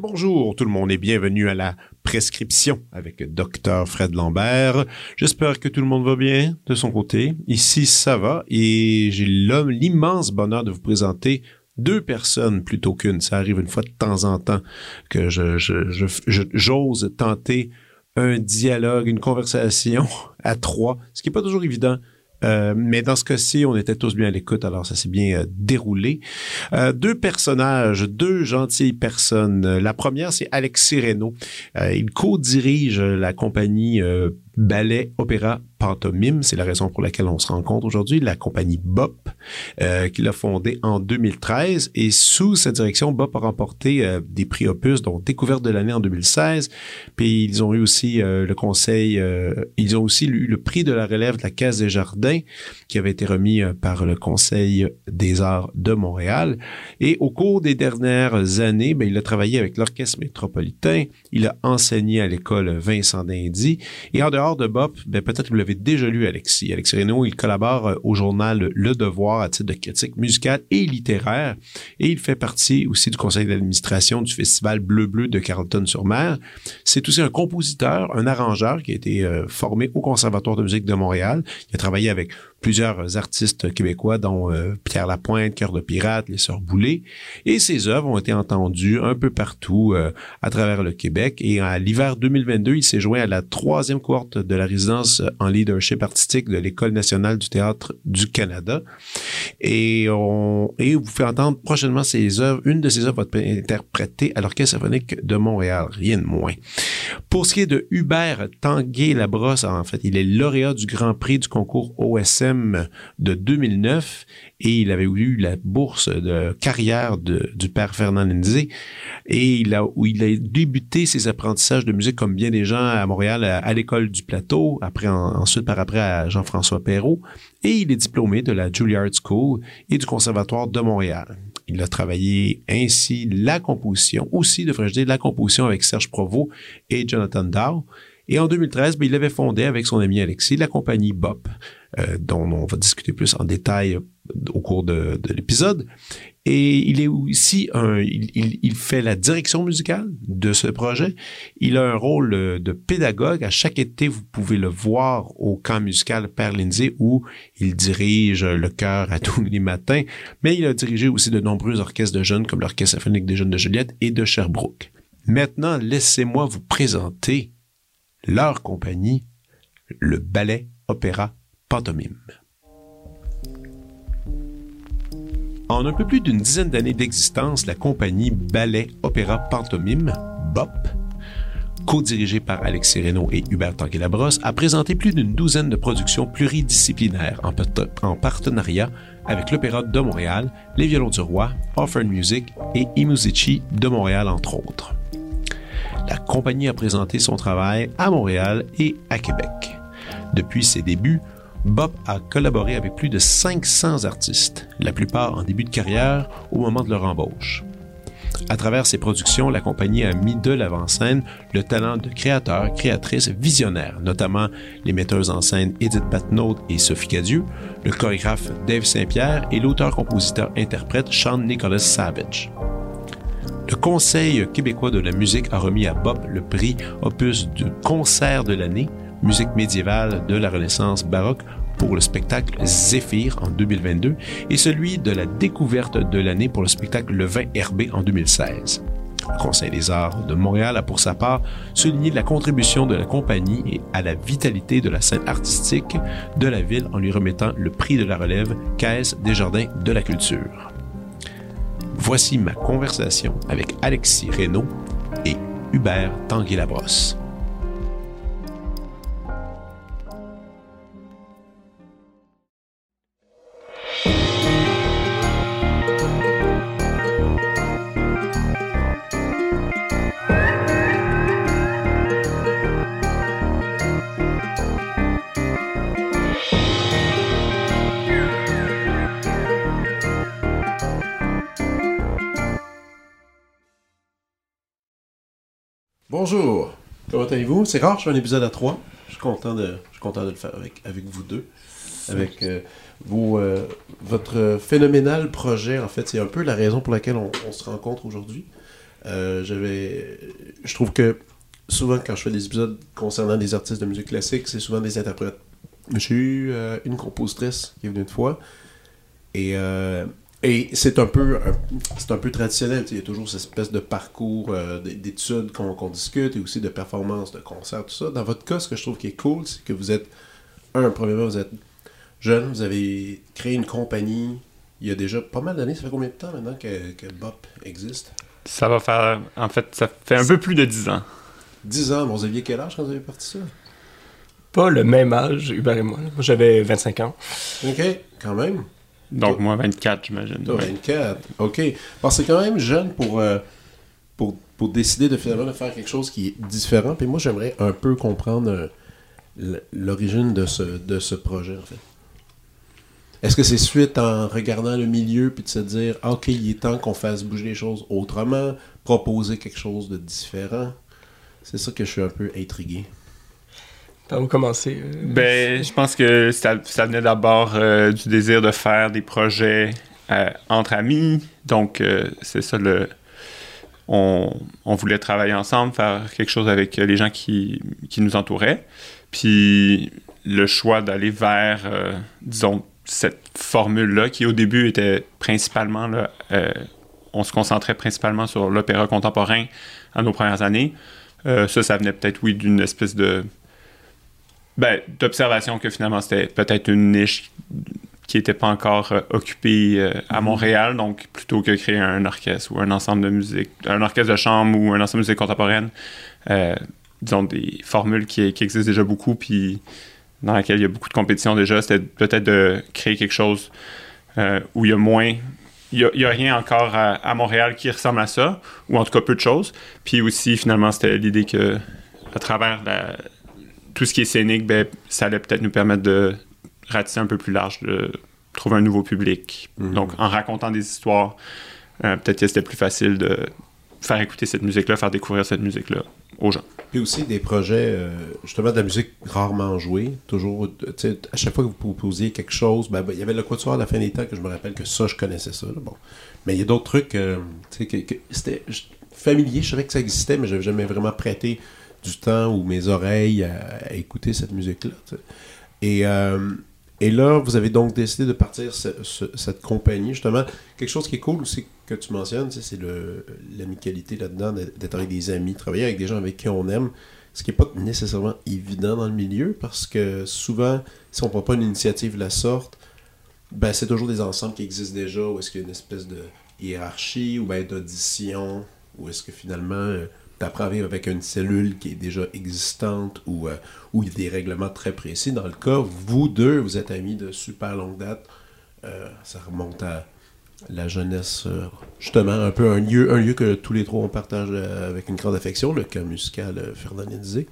bonjour tout le monde et bienvenue à la prescription avec Dr Fred Lambert. J'espère que tout le monde va bien de son côté. Ici, ça va et j'ai l'immense bonheur de vous présenter deux personnes plutôt qu'une. Ça arrive une fois de temps en temps que je, j'ose tenter un dialogue, une conversation à trois, ce qui n'est pas toujours évident euh, mais dans ce cas-ci, on était tous bien à l'écoute, alors ça s'est bien euh, déroulé. Euh, deux personnages, deux gentilles personnes. La première, c'est Alexis Reynaud. il co-dirige la compagnie ballet, opéra, pantomime. C'est la raison pour laquelle on se rencontre aujourd'hui. La compagnie BOP, euh, qu'il a fondée en 2013. Et sous sa direction, BOP a remporté euh, des prix Opus, dont Découverte de l'année en 2016. Puis ils ont eu aussi euh, le conseil, euh, ils ont aussi eu le prix de la relève de la Caisse des Jardins, qui avait été remis par le Conseil des arts de Montréal. Et au cours des dernières années, ben, il a travaillé avec l'Orchestre métropolitain. Il a enseigné à l'école Vincent d'Indy. Et en dehors de Bob, ben peut-être vous l'avez déjà lu, Alexis. Alexis Reynaud, il collabore euh, au journal Le Devoir à titre de critique musicale et littéraire. Et il fait partie aussi du conseil d'administration du Festival Bleu-Bleu de Carleton-sur-Mer. C'est aussi un compositeur, un arrangeur qui a été euh, formé au Conservatoire de musique de Montréal. Il a travaillé avec plusieurs artistes québécois, dont euh, Pierre Lapointe, Cœur de Pirate, Les Sœurs Boulay. Et ses œuvres ont été entendues un peu partout euh, à travers le Québec. Et à l'hiver 2022, il s'est joint à la troisième cohorte de la résidence en leadership artistique de l'École nationale du théâtre du Canada. Et, on, et vous fait entendre prochainement ses œuvres. Une de ses œuvres va être interprétée à l'Orchestre symphonique de Montréal, rien de moins. Pour ce qui est de Hubert Tanguay-Labrosse, en fait, il est lauréat du Grand Prix du concours OSM de 2009 et il avait eu la bourse de carrière du père Fernand Lindsay et il a, où il a débuté ses apprentissages de musique comme bien des gens à Montréal à, l'école du plateau, après ensuite par après à Jean-François Perrault et il est diplômé de la Juilliard School et du Conservatoire de Montréal. Il a travaillé ainsi la composition, aussi devrais-je dire la composition avec Serge Provost et Jonathan Dow. Et en 2013, ben, il avait fondé avec son ami Alexis la compagnie BOP, euh, dont on va discuter plus en détail au cours de, l'épisode. Et il est aussi un, il, fait la direction musicale de ce projet. Il a un rôle de pédagogue. À chaque été, vous pouvez le voir au camp musical Père Lindsay où il dirige le chœur à tous les matins. Mais il a dirigé aussi de nombreux orchestres de jeunes comme l'Orchestre symphonique des jeunes de Juliette et de Sherbrooke. Maintenant, laissez-moi vous présenter leur compagnie, le ballet opéra pantomime. En un peu plus d'une dizaine d'années d'existence, la compagnie Ballet Opéra Pantomime, BOP, co-dirigée par Alexis Reynaud et Hubert Tanguay-Labrosse, a présenté plus d'une douzaine de productions pluridisciplinaires en, en partenariat avec l'Opéra de Montréal, les Violons du Roi, Offer Music et Imusici de Montréal, entre autres la compagnie a présenté son travail à Montréal et à Québec. Depuis ses débuts, Bob a collaboré avec plus de 500 artistes, la plupart en début de carrière au moment de leur embauche. À travers ses productions, la compagnie a mis de l'avant-scène le talent de créateurs, créatrices visionnaires, notamment les metteuses en scène Edith Batnaud et Sophie Cadieux, le chorégraphe Dave Saint-Pierre et l'auteur-compositeur-interprète Sean Nicholas Savage. Le Conseil québécois de la musique a remis à Bob le prix opus du concert de l'année, musique médiévale de la Renaissance baroque pour le spectacle Zéphyr en 2022 et celui de la découverte de l'année pour le spectacle Le Vin Herbé en 2016. Le Conseil des arts de Montréal a pour sa part souligné la contribution de la compagnie et à la vitalité de la scène artistique de la ville en lui remettant le prix de la relève Caisse des Jardins de la Culture. Voici ma conversation avec Alexis Reynaud et Hubert Tanguy-Labrosse. Bonjour. Comment allez-vous? C'est rare, je fais un épisode à trois. Je suis content de, je suis content de le faire avec, avec vous deux. Avec euh, euh, votre phénoménal projet, en fait, c'est un peu la raison pour laquelle on, se rencontre aujourd'hui. Euh, je trouve que souvent, quand je fais des épisodes concernant des artistes de musique classique, c'est souvent des interprètes. J'ai eu une compositrice qui est venue une fois. Et, euh, et c'est un peu un- c'est un peu traditionnel. tu sais, Il y a toujours cette espèce de parcours euh, d'études qu'on discute et aussi de performances, de concerts, tout ça. Dans votre cas, ce que je trouve qui est cool, c'est que vous êtes, un, premièrement, vous êtes jeune, vous avez créé une compagnie il y a déjà pas mal d'années. Ça fait combien de temps maintenant que, que Bop existe? Ça va faire. En fait, ça fait un peu plus de 10 ans. 10 ans. Bon, vous aviez quel âge quand vous avez parti ça? Pas le même âge, Hubert et moi. Moi, j'avais 25 ans. Ok, quand même. Donc, Toi- moi, 24, j'imagine. Toi, Ouais. 24. OK. Parce que c'est quand même jeune pour, euh, pour, pour décider de finalement de faire quelque chose qui est différent. Puis moi, j'aimerais un peu comprendre euh, l'origine de ce, de ce projet, en fait. Est-ce que c'est suite en regardant le milieu puis de se dire, Ah, OK, il est temps qu'on fasse bouger les choses autrement, proposer quelque chose de différent? C'est ça que je suis un peu intrigué. Par où commencer euh, Ben, je pense que ça, ça venait d'abord euh, du désir de faire des projets euh, entre amis. Donc, c'est ça le. On, on voulait travailler ensemble, faire quelque chose avec les gens qui, qui nous entouraient. Puis le choix d'aller vers, disons, cette formule-là, qui au début était principalement, là, on se concentrait principalement sur l'opéra contemporain à nos premières années. Ça, ça venait peut-être, oui, d'une espèce de ben, d'observation que finalement c'était peut-être une niche qui n'était pas encore euh, occupée euh, à Montréal, donc plutôt que créer un orchestre ou un ensemble de musique, un orchestre de chambre ou un ensemble de musique contemporaine, euh, disons des formules qui, qui existent déjà beaucoup, puis dans laquelle il y a beaucoup de compétition déjà, c'était peut-être de créer quelque chose où il y a moins. Il n'y a, rien encore à, à Montréal qui ressemble à ça, ou en tout cas peu de choses. Puis aussi, finalement, c'était l'idée que à travers la, tout ce qui est scénique, ben, ça allait peut-être nous permettre de ratisser un peu plus large, de trouver un nouveau public. Mhm. Donc, en racontant des histoires, euh, peut-être que c'était plus facile de faire écouter cette musique-là, faire découvrir cette musique-là aux gens. Puis aussi des projets, euh, justement, de la musique rarement jouée. Toujours, à chaque fois que vous proposiez quelque chose, ben, ben, il y avait le Quatuor à la fin des temps que je me rappelle que ça, je connaissais ça. là, bon. Mais il y a d'autres trucs, euh, que, que c'était familier. Je savais que ça existait, mais je n'avais jamais vraiment prêté du temps ou mes oreilles à, écouter cette musique-là. euh, et là, vous avez donc décidé de partir ce- ce- cette compagnie, justement. Quelque chose qui est cool aussi que tu mentionnes, c'est l'amicalité là-dedans, d'être avec des amis, travailler avec des gens avec qui on aime, ce qui n'est pas nécessairement évident dans le milieu, parce que souvent, si on ne prend pas une initiative de la sorte, ben, c'est toujours des ensembles qui existent déjà, où est-ce qu'il y a une espèce de hiérarchie, ou ben, d'audition, ou est-ce que finalement, tu apprends avec une cellule qui est déjà existante, ou euh, où il y a des règlements très précis. Dans le cas, vous deux, vous êtes amis de super longue date. Euh, ça remonte à la jeunesse, euh, justement, un peu un lieu, un lieu que tous les trois on partage avec une grande affection, le camp musical Fernandisé.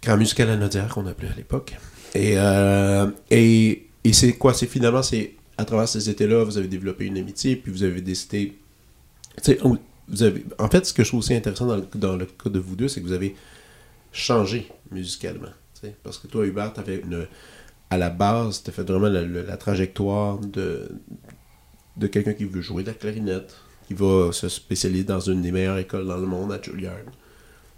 Camp musical à Nodière qu'on appelait à l'époque. Et, et, et c'est quoi? C'est finalement, c'est à travers ces étés-là, vous avez développé une amitié, puis vous avez décidé. Vous avez, en fait, ce que je trouve aussi intéressant dans le, dans le cas de vous deux, c'est que vous avez changé musicalement. Parce que toi, Hubert, t'avais une. À la base, tu fait vraiment la, la- la trajectoire de, de quelqu'un qui veut jouer de la clarinette, qui va se spécialiser dans une des meilleures écoles dans le monde, à Juilliard.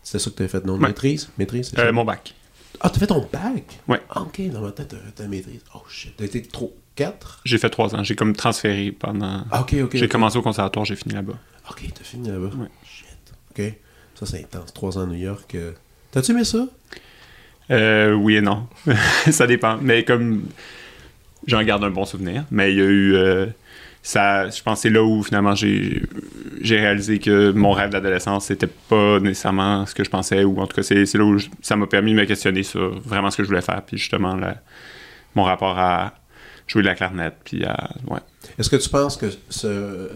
C'est ça que tu as fait, non? Ouais. Maîtrise? Maîtrise, Euh, mon bac. Ah, t'as fait ton bac? Ouais. Ah, ok, dans ma tête, t'as fait ta maîtrise. Oh shit, t'as été trop. 4? J'ai fait trois ans. J'ai comme transféré pendant. Ah, ok, ok. j'ai commencé au conservatoire, j'ai fini là-bas. Ok, t'as fini là-bas? Ouais. Shit. Ok. Ça, c'est intense. Trois ans à New York. euh. T'as-tu aimé ça? Euh, oui et non. ça dépend. Mais comme j'en garde un bon souvenir, mais il y a eu. euh, ça, je pense que c'est là où finalement j'ai j'ai réalisé que mon rêve d'adolescence c'était pas nécessairement ce que je pensais ou en tout cas c'est c'est là où je- ça m'a permis de me questionner sur vraiment ce que je voulais faire puis justement la- mon rapport à jouer de la clarinette puis à ouais Est-ce que tu penses que ce,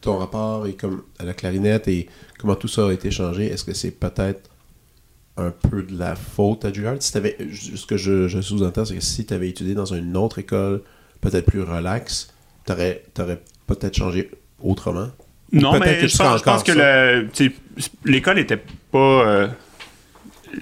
ton rapport est comme à la clarinette et comment tout ça a été changé, est-ce que c'est peut-être un peu de la faute à Juilliard? Si t'avais, ce que je, je sous-entends, c'est que si tu avais étudié dans une autre école, peut-être plus relax, t'aurais, t'aurais peut-être changé autrement? Non, peut-être mais tu je pense, je pense que tu l'école était pas. euh,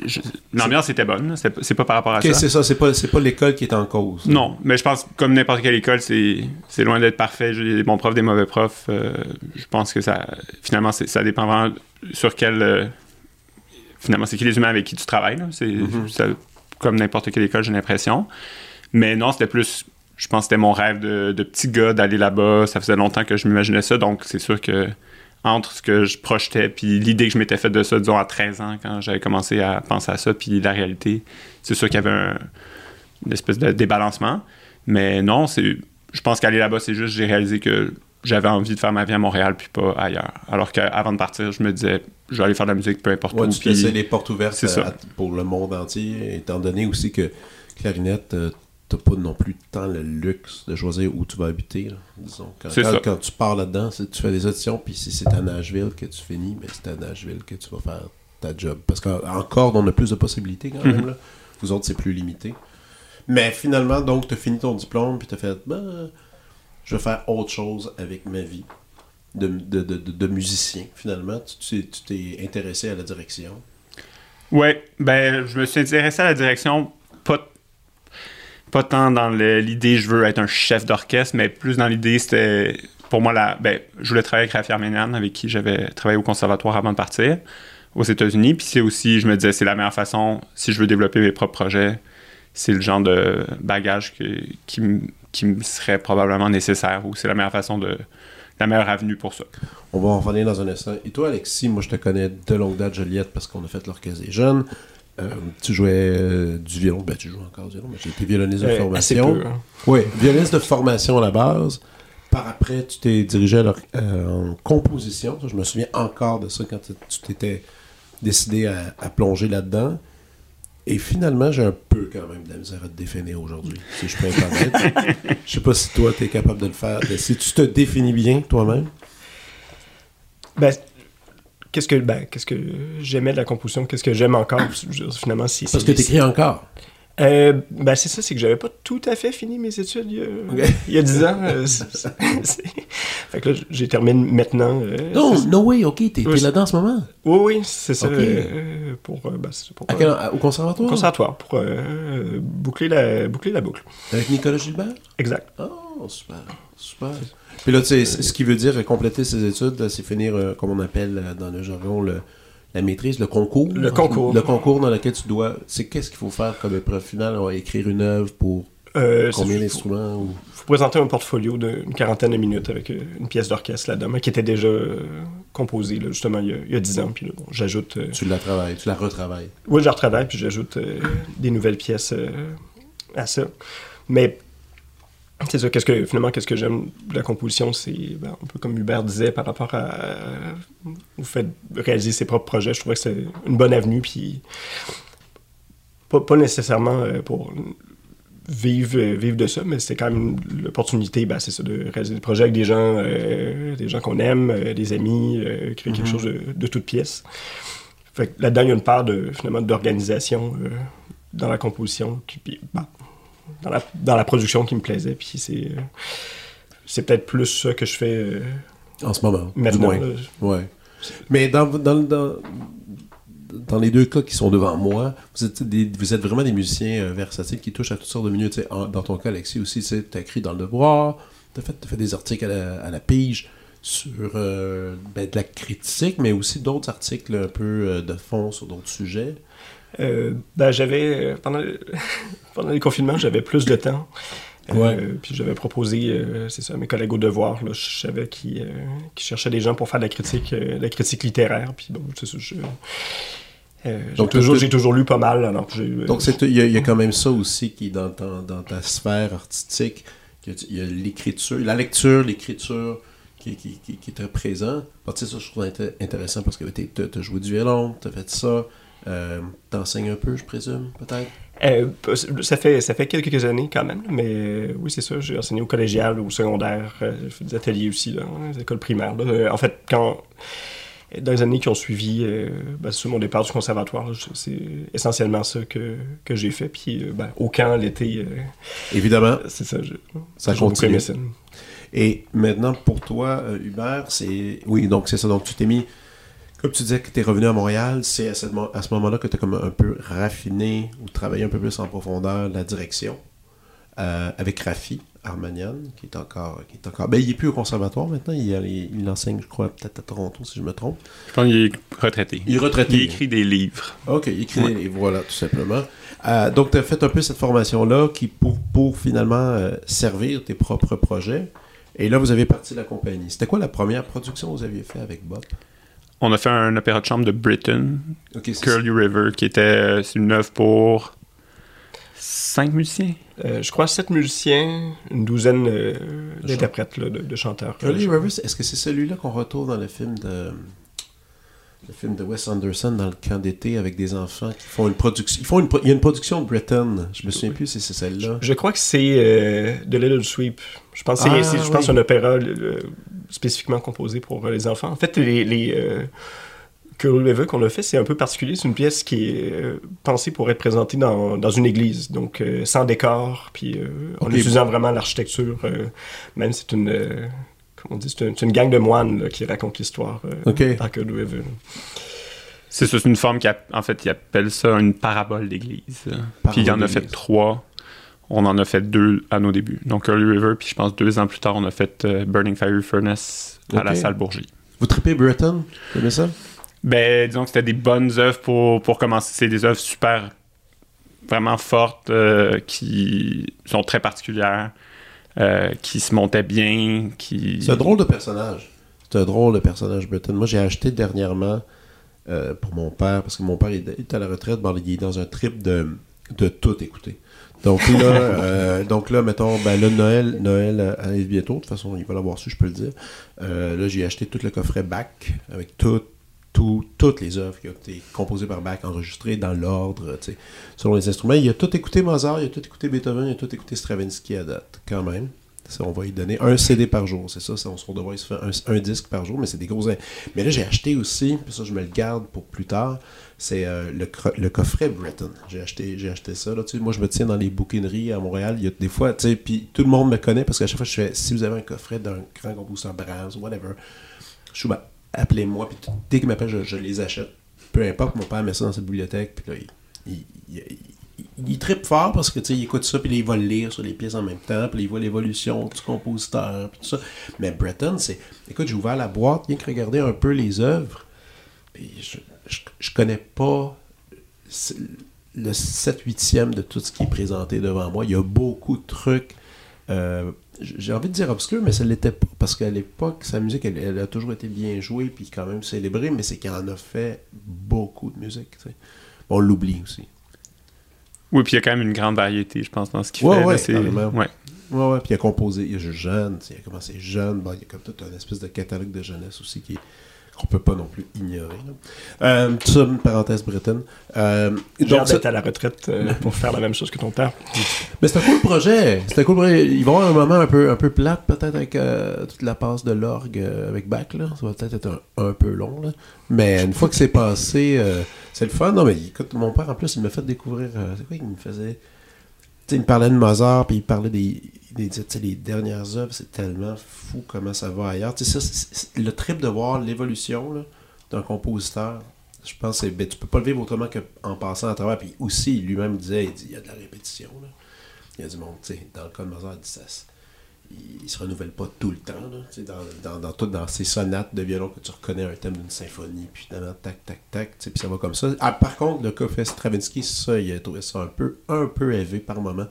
je- L'ambiance était bonne. C'est pas- par rapport à Ok, ça. c'est ça, c'est pas, l'école qui est en cause. Non, mais je pense que comme n'importe quelle école, c'est loin d'être parfait. J'ai des bons profs, des mauvais profs. euh, je pense que ça, finalement, ça dépend vraiment sur quel. euh, finalement, c'est qui les humains avec qui tu travailles. C'est Mhm. ça- comme n'importe quelle école, j'ai l'impression. Mais non, c'était plus. Je pense que c'était mon rêve de, de petit gars d'aller là-bas. Ça faisait longtemps que je m'imaginais ça. Donc, c'est sûr que entre ce que je projetais puis l'idée que je m'étais faite de ça, disons, à 13 ans, quand j'avais commencé à penser à ça, puis la réalité, c'est sûr qu'il y avait un- une espèce de débalancement. Mais non, c'est, je pense qu'aller là-bas, c'est juste, j'ai réalisé que j'avais envie de faire ma vie à Montréal puis pas ailleurs. Alors qu'avant de partir, je me disais, je vais aller faire de la musique peu importe Ouais, où. tu puis- les portes ouvertes c'est à- ça. à- pour le monde entier, étant donné aussi que clarinette, euh, t'as pas non plus tant le luxe de choisir où tu vas habiter. là, disons. Quand, ça. quand tu pars là-dedans, tu fais des auditions, puis si c'est à Nashville que tu finis, mais c'est à Nashville que tu vas faire ta job. Parce qu'en corde, on a plus de possibilités quand même. Mhm. là. Vous autres, c'est plus limité. Mais finalement, donc, tu as fini ton diplôme, puis tu as fait, ben, je vais faire autre chose avec ma vie de, de, de, de- musicien, finalement. Tu t'es intéressé à la direction. Ouais, ben, je me suis intéressé à la direction, pas, pas tant dans l'idée je veux être un chef d'orchestre, mais plus dans l'idée c'était, pour moi, ben, je voulais travailler avec Rafi Arménian, avec qui j'avais travaillé au conservatoire avant de partir aux États-Unis. Puis c'est aussi, je me disais, c'est la meilleure façon, si je veux développer mes propres projets, c'est le genre de bagage qui, qui me serait probablement nécessaire ou c'est la meilleure façon de. la meilleure avenue pour ça. On va en revenir dans un instant. Et toi, Alexis, moi, je te connais de longue date, Joliette, parce qu'on a fait l'orchestre des jeunes. Euh, tu jouais euh, du violon. Ben, tu joues encore du violon, mais j'ai été violoniste de Euh, assez formation. peu, hein. Oui, violoniste de formation à la base. Par après, tu t'es dirigé euh, en composition. Je me souviens encore de ça quand tu t'étais décidé à, à plonger là-dedans. Et finalement, j'ai un peu quand même de la misère à te définir aujourd'hui, si je peux être honnête. Je sais pas si toi, tu es capable de le faire. Si tu te définis bien toi-même. Ben, qu'est-ce que, ben, qu'est-ce que j'aimais de la composition, qu'est-ce que j'aime encore, finalement, si Parce que tu écris encore. Euh, ben, c'est ça, c'est que j'avais pas tout à fait fini mes études il y a, Ok. il y a 10 ans. euh, fait que là, j'ai terminé maintenant. euh, Non, no way, ok, t'es Oui, là-dedans en ce moment? Oui, oui, c'est ça. Pour, ben, quel- à- au conservatoire? conservatoire, pour euh, boucler, la, boucler la boucle. Avec Nicolas Gilbert? Exact. Oh, super, super. Puis là, tu sais, ce qui veut dire euh, compléter ses études, là, c'est finir, euh, comme on appelle euh, dans le jargon, le- la maîtrise, le concours. Le concours. Le concours dans lequel tu dois. C'est qu'est-ce qu'il faut faire comme épreuve finale? On va écrire une œuvre pour Euh, combien d'instruments? Ou... faut présenter un portfolio d'une quarantaine de minutes avec euh, une pièce d'orchestre là-dedans, qui était déjà euh, composée, là, justement, il y, a, il y a 10 ans. Puis là, bon, j'ajoute... euh, Tu la travailles, tu la retravailles. Oui, je la retravaille, puis j'ajoute euh, des nouvelles pièces euh, à ça. Mais c'est ça, qu'est-ce que, finalement, qu'est-ce que j'aime de la composition, c'est ben, un peu comme Hubert disait par rapport à, au fait de réaliser ses propres projets. Je trouvais que c'est une bonne avenue, puis pas, pas nécessairement euh, pour vivre, euh, vivre de ça, mais c'était quand même l'opportunité, ben, c'est ça, de réaliser des projets avec des gens, euh, des gens qu'on aime, euh, des amis, euh, créer quelque chose de, de toute pièce. Fait que là-dedans, il y a une part de, finalement, d'organisation euh, dans la composition, qui, puis, ben, dans, la, dans la production qui me plaisait. Puis c'est, c'est peut-être plus ça que je fais euh, En ce moment, du maintenant. moins. Ouais. Mais dans, dans, dans, dans les deux cas qui sont devant moi, vous êtes, des- vous êtes vraiment des musiciens euh, versatiles qui touchent à toutes sortes de milieux. En- dans ton cas, Alexis, aussi, tu as écrit dans Le Devoir, tu as fait, fait des articles à la, à la pige sur euh, ben, de la critique, mais aussi d'autres articles un peu euh, de fond sur d'autres sujets. Euh, ben, j'avais, euh, pendant, pendant les confinements, j'avais plus de temps. Euh, puis j'avais proposé, euh, c'est ça, à mes collègues au devoir, là, je savais qu'ils euh, qu'ils cherchaient des gens pour faire de la critique, de la critique littéraire. Puis bon, c'est ça, je- Donc, toujours, j'ai toujours lu pas mal. Alors, Donc, il y, a- il y a quand même ça aussi qui dans, ta- dans ta sphère artistique. Il y a l'écriture, la lecture, l'écriture qui, qui, qui, qui est très présent. Tu sais, ça, je trouve inté- intéressant parce que tu as joué du violon, tu as fait ça. Euh, T'enseignes un peu, je présume, peut-être? Euh, ça, fait, ça fait quelques années quand même, mais euh, oui, c'est ça. J'ai enseigné au collégial, au secondaire, euh, j'ai fait des ateliers aussi, là, dans les écoles primaires. là. En fait, quand, dans les années qui ont suivi euh, ben, sur mon départ du conservatoire, c'est essentiellement ça que, que j'ai fait. Puis euh, ben, au camp, l'été, euh, Évidemment, c'est ça. je- ça continue. Et maintenant, pour toi, Hubert, c'est... Oui, donc c'est ça. Donc tu t'es mis... Comme tu disais que tu es revenu à Montréal, c'est à, ce moment-là que tu as comme un peu raffiné ou travaillé un peu plus en profondeur la direction euh, avec Rafi Armanian, qui est encore... Qui est encore ben, il est plus au conservatoire maintenant. Il, il, il enseigne, je crois, peut-être à Toronto, si je me trompe. Je pense qu'il est retraité. Il est retraité. Il écrit des livres. OK, il écrit Ouais. des livres, voilà, tout simplement. Euh, donc, tu as fait un peu cette formation-là qui pour, pour finalement euh, servir tes propres projets. Et là, vous avez parti de la compagnie. C'était quoi la première production que vous aviez fait avec Bob? On a fait un opéra de chambre de Britain, OK, c'est Curly River, qui était euh, c'est une œuvre pour cinq musiciens. Euh, je crois sept musiciens, une douzaine euh, d'interprètes, là, de, de chanteurs. Curly Rivers, est-ce que c'est celui-là qu'on retrouve dans le film de le film de Wes Anderson dans le camp d'été avec des enfants qui font une production. Ils font une pro- il y a une production de Britain. Je me souviens plus si c'est celle-là. Je crois que c'est euh, The Little Sweep. Je pense que c'est- Ah, c'est je pense oui. un opéra euh, spécifiquement composé pour euh, les enfants. En fait, les, les euh, qu'on a fait, c'est un peu particulier. C'est une pièce qui est euh, pensée pour être présentée dans, dans une église, donc euh, sans décor, puis euh, en Ok. utilisant vraiment l'architecture. euh, même c'est une, euh, comment on dit, c'est une, gang de moines là, qui raconte l'histoire euh, Ok. dans Curly River. là. C'est ça, c'est une forme qui, a- en fait, ils appellent ça une parabole d'église. Puis il y en a fait trois. On en a fait deux à nos débuts. Donc Curly River, puis je pense deux ans plus tard, on a fait euh, Burning Fire Furnace à la salle Bourgie. Vous tripez Britain? Vous aimez ça? Ben, disons que c'était des bonnes œuvres pour, pour commencer. C'est des œuvres super, vraiment fortes, euh, qui sont très particulières, euh, qui se montaient bien, qui... C'est un drôle de personnage. C'est un drôle de personnage, Britain. Moi, j'ai acheté dernièrement pour mon père, parce que mon père est à la retraite, bon, il est dans un trip de, de tout écouter. Donc là, euh, donc là, mettons, ben là, Noël, Noël euh, arrive bientôt. De toute façon, il va l'avoir su, je peux le dire. Euh, là, j'ai acheté tout le coffret Bach avec tout, tout, toutes les œuvres qui ont été composées par Bach, enregistrées dans l'ordre, selon les instruments. Il a tout écouté Mozart, il a tout écouté Beethoven, il a tout écouté Stravinsky à date, quand même. On va lui donner un CD par jour, c'est ça, on se redevrait se faire un, un disque par jour, mais c'est des gros... Mais là, j'ai acheté aussi, puis ça, je me le garde pour plus tard, c'est euh, le, coffret Britain. J'ai acheté, j'ai acheté ça, là, moi, je me tiens dans les bouquineries à Montréal, il y a des fois, tu sais, puis tout le monde me connaît, parce qu'à chaque fois, je fais, si vous avez un coffret d'un grand compositeur Brahms, whatever, je suis, appelez-moi, puis dès qu'il m'appelle, je, les achète. Peu importe, mon père met ça dans sa bibliothèque, puis là, il, il, il, il- trippe fort parce que, tu il écoute ça, puis il va le lire sur les pièces en même temps, puis il voit l'évolution du compositeur, puis tout ça. Mais Breton, c'est... Écoute, j'ai ouvert la boîte, rien que regarder un peu les œuvres, puis je, je, je connais pas le 7-8e de tout ce qui est présenté devant moi. Il y a beaucoup de trucs... euh, j'ai envie de dire obscur, mais ça l'était pas. Parce qu'à l'époque, sa musique, elle, a toujours été bien jouée, puis quand même célébrée, mais c'est qu'il en a fait beaucoup de musique. On l'oublie aussi. Oui, puis il y a quand même une grande variété, je pense, dans ce qu'il Ouais, fait. ouais, c'est- ouais. Ouais, ouais, puis il a composé, il a jeune, il a commencé jeune, bon, il y a comme toute une espèce de catalogue de jeunesse aussi qui est- qu'on peut pas non plus ignorer. Euh, ça, une parenthèse bretonne. Euh, donc, ça- à la retraite euh, pour faire la même chose que ton père. mais c'est un cool projet. C'est un cool projet. Il va y avoir un moment un peu, un peu plate, peut-être, avec euh, toute la passe de l'orgue euh, avec Bach. Là. Ça va peut-être être un, un peu long. Là. Mais une fois que c'est passé, euh, c'est le fun. Non, mais écoute, mon père, en plus, il m'a fait découvrir. c'est quoi qu'il me faisait il me parlait de Mozart, puis il parlait des, des, les dernières œuvres. C'est tellement fou comment ça va ailleurs. Ça, le trip de voir l'évolution d'un compositeur. Je pense que ben, tu peux pas le vivre autrement qu'en passant à travers. Puis aussi, lui-même disait, il dit, il y a de la répétition. Là. Il y a du monde, tu sais, dans le cas de Mozart, il dit ça, il, se renouvelle pas tout le temps, là, dans, dans, dans, dans ses sonates de violon que tu reconnais un thème d'une symphonie, puis finalement, tac, tac, tac, puis ça va comme ça. Ah, par contre, le cas fait Stravinsky, ça, il a trouvé ça un peu, un peu élevé par moment,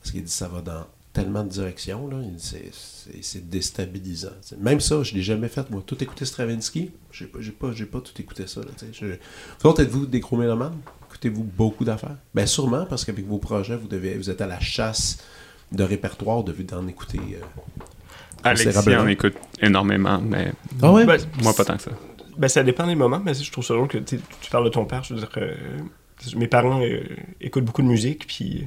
parce qu'il dit ça va dans tellement de directions, là, c'est- déstabilisant. Même ça, je l'ai jamais fait, moi, tout écouter Stravinsky, j'ai pas, pas, pas tout écouté ça, là. Je- Vous êtes-vous des gros? Écoutez-vous beaucoup d'affaires? Ben sûrement, parce qu'avec vos projets, vous, devez, vous êtes à la chasse de répertoire, de d'en écouter. euh, Alexis en écoute énormément, mais Ah ouais? Ben, moi, pas tant que ça. Ben, ça dépend des moments, mais je trouve ça drôle que tu tu parles de ton père. Je veux dire, euh, mes parents euh, écoutent beaucoup de musique, puis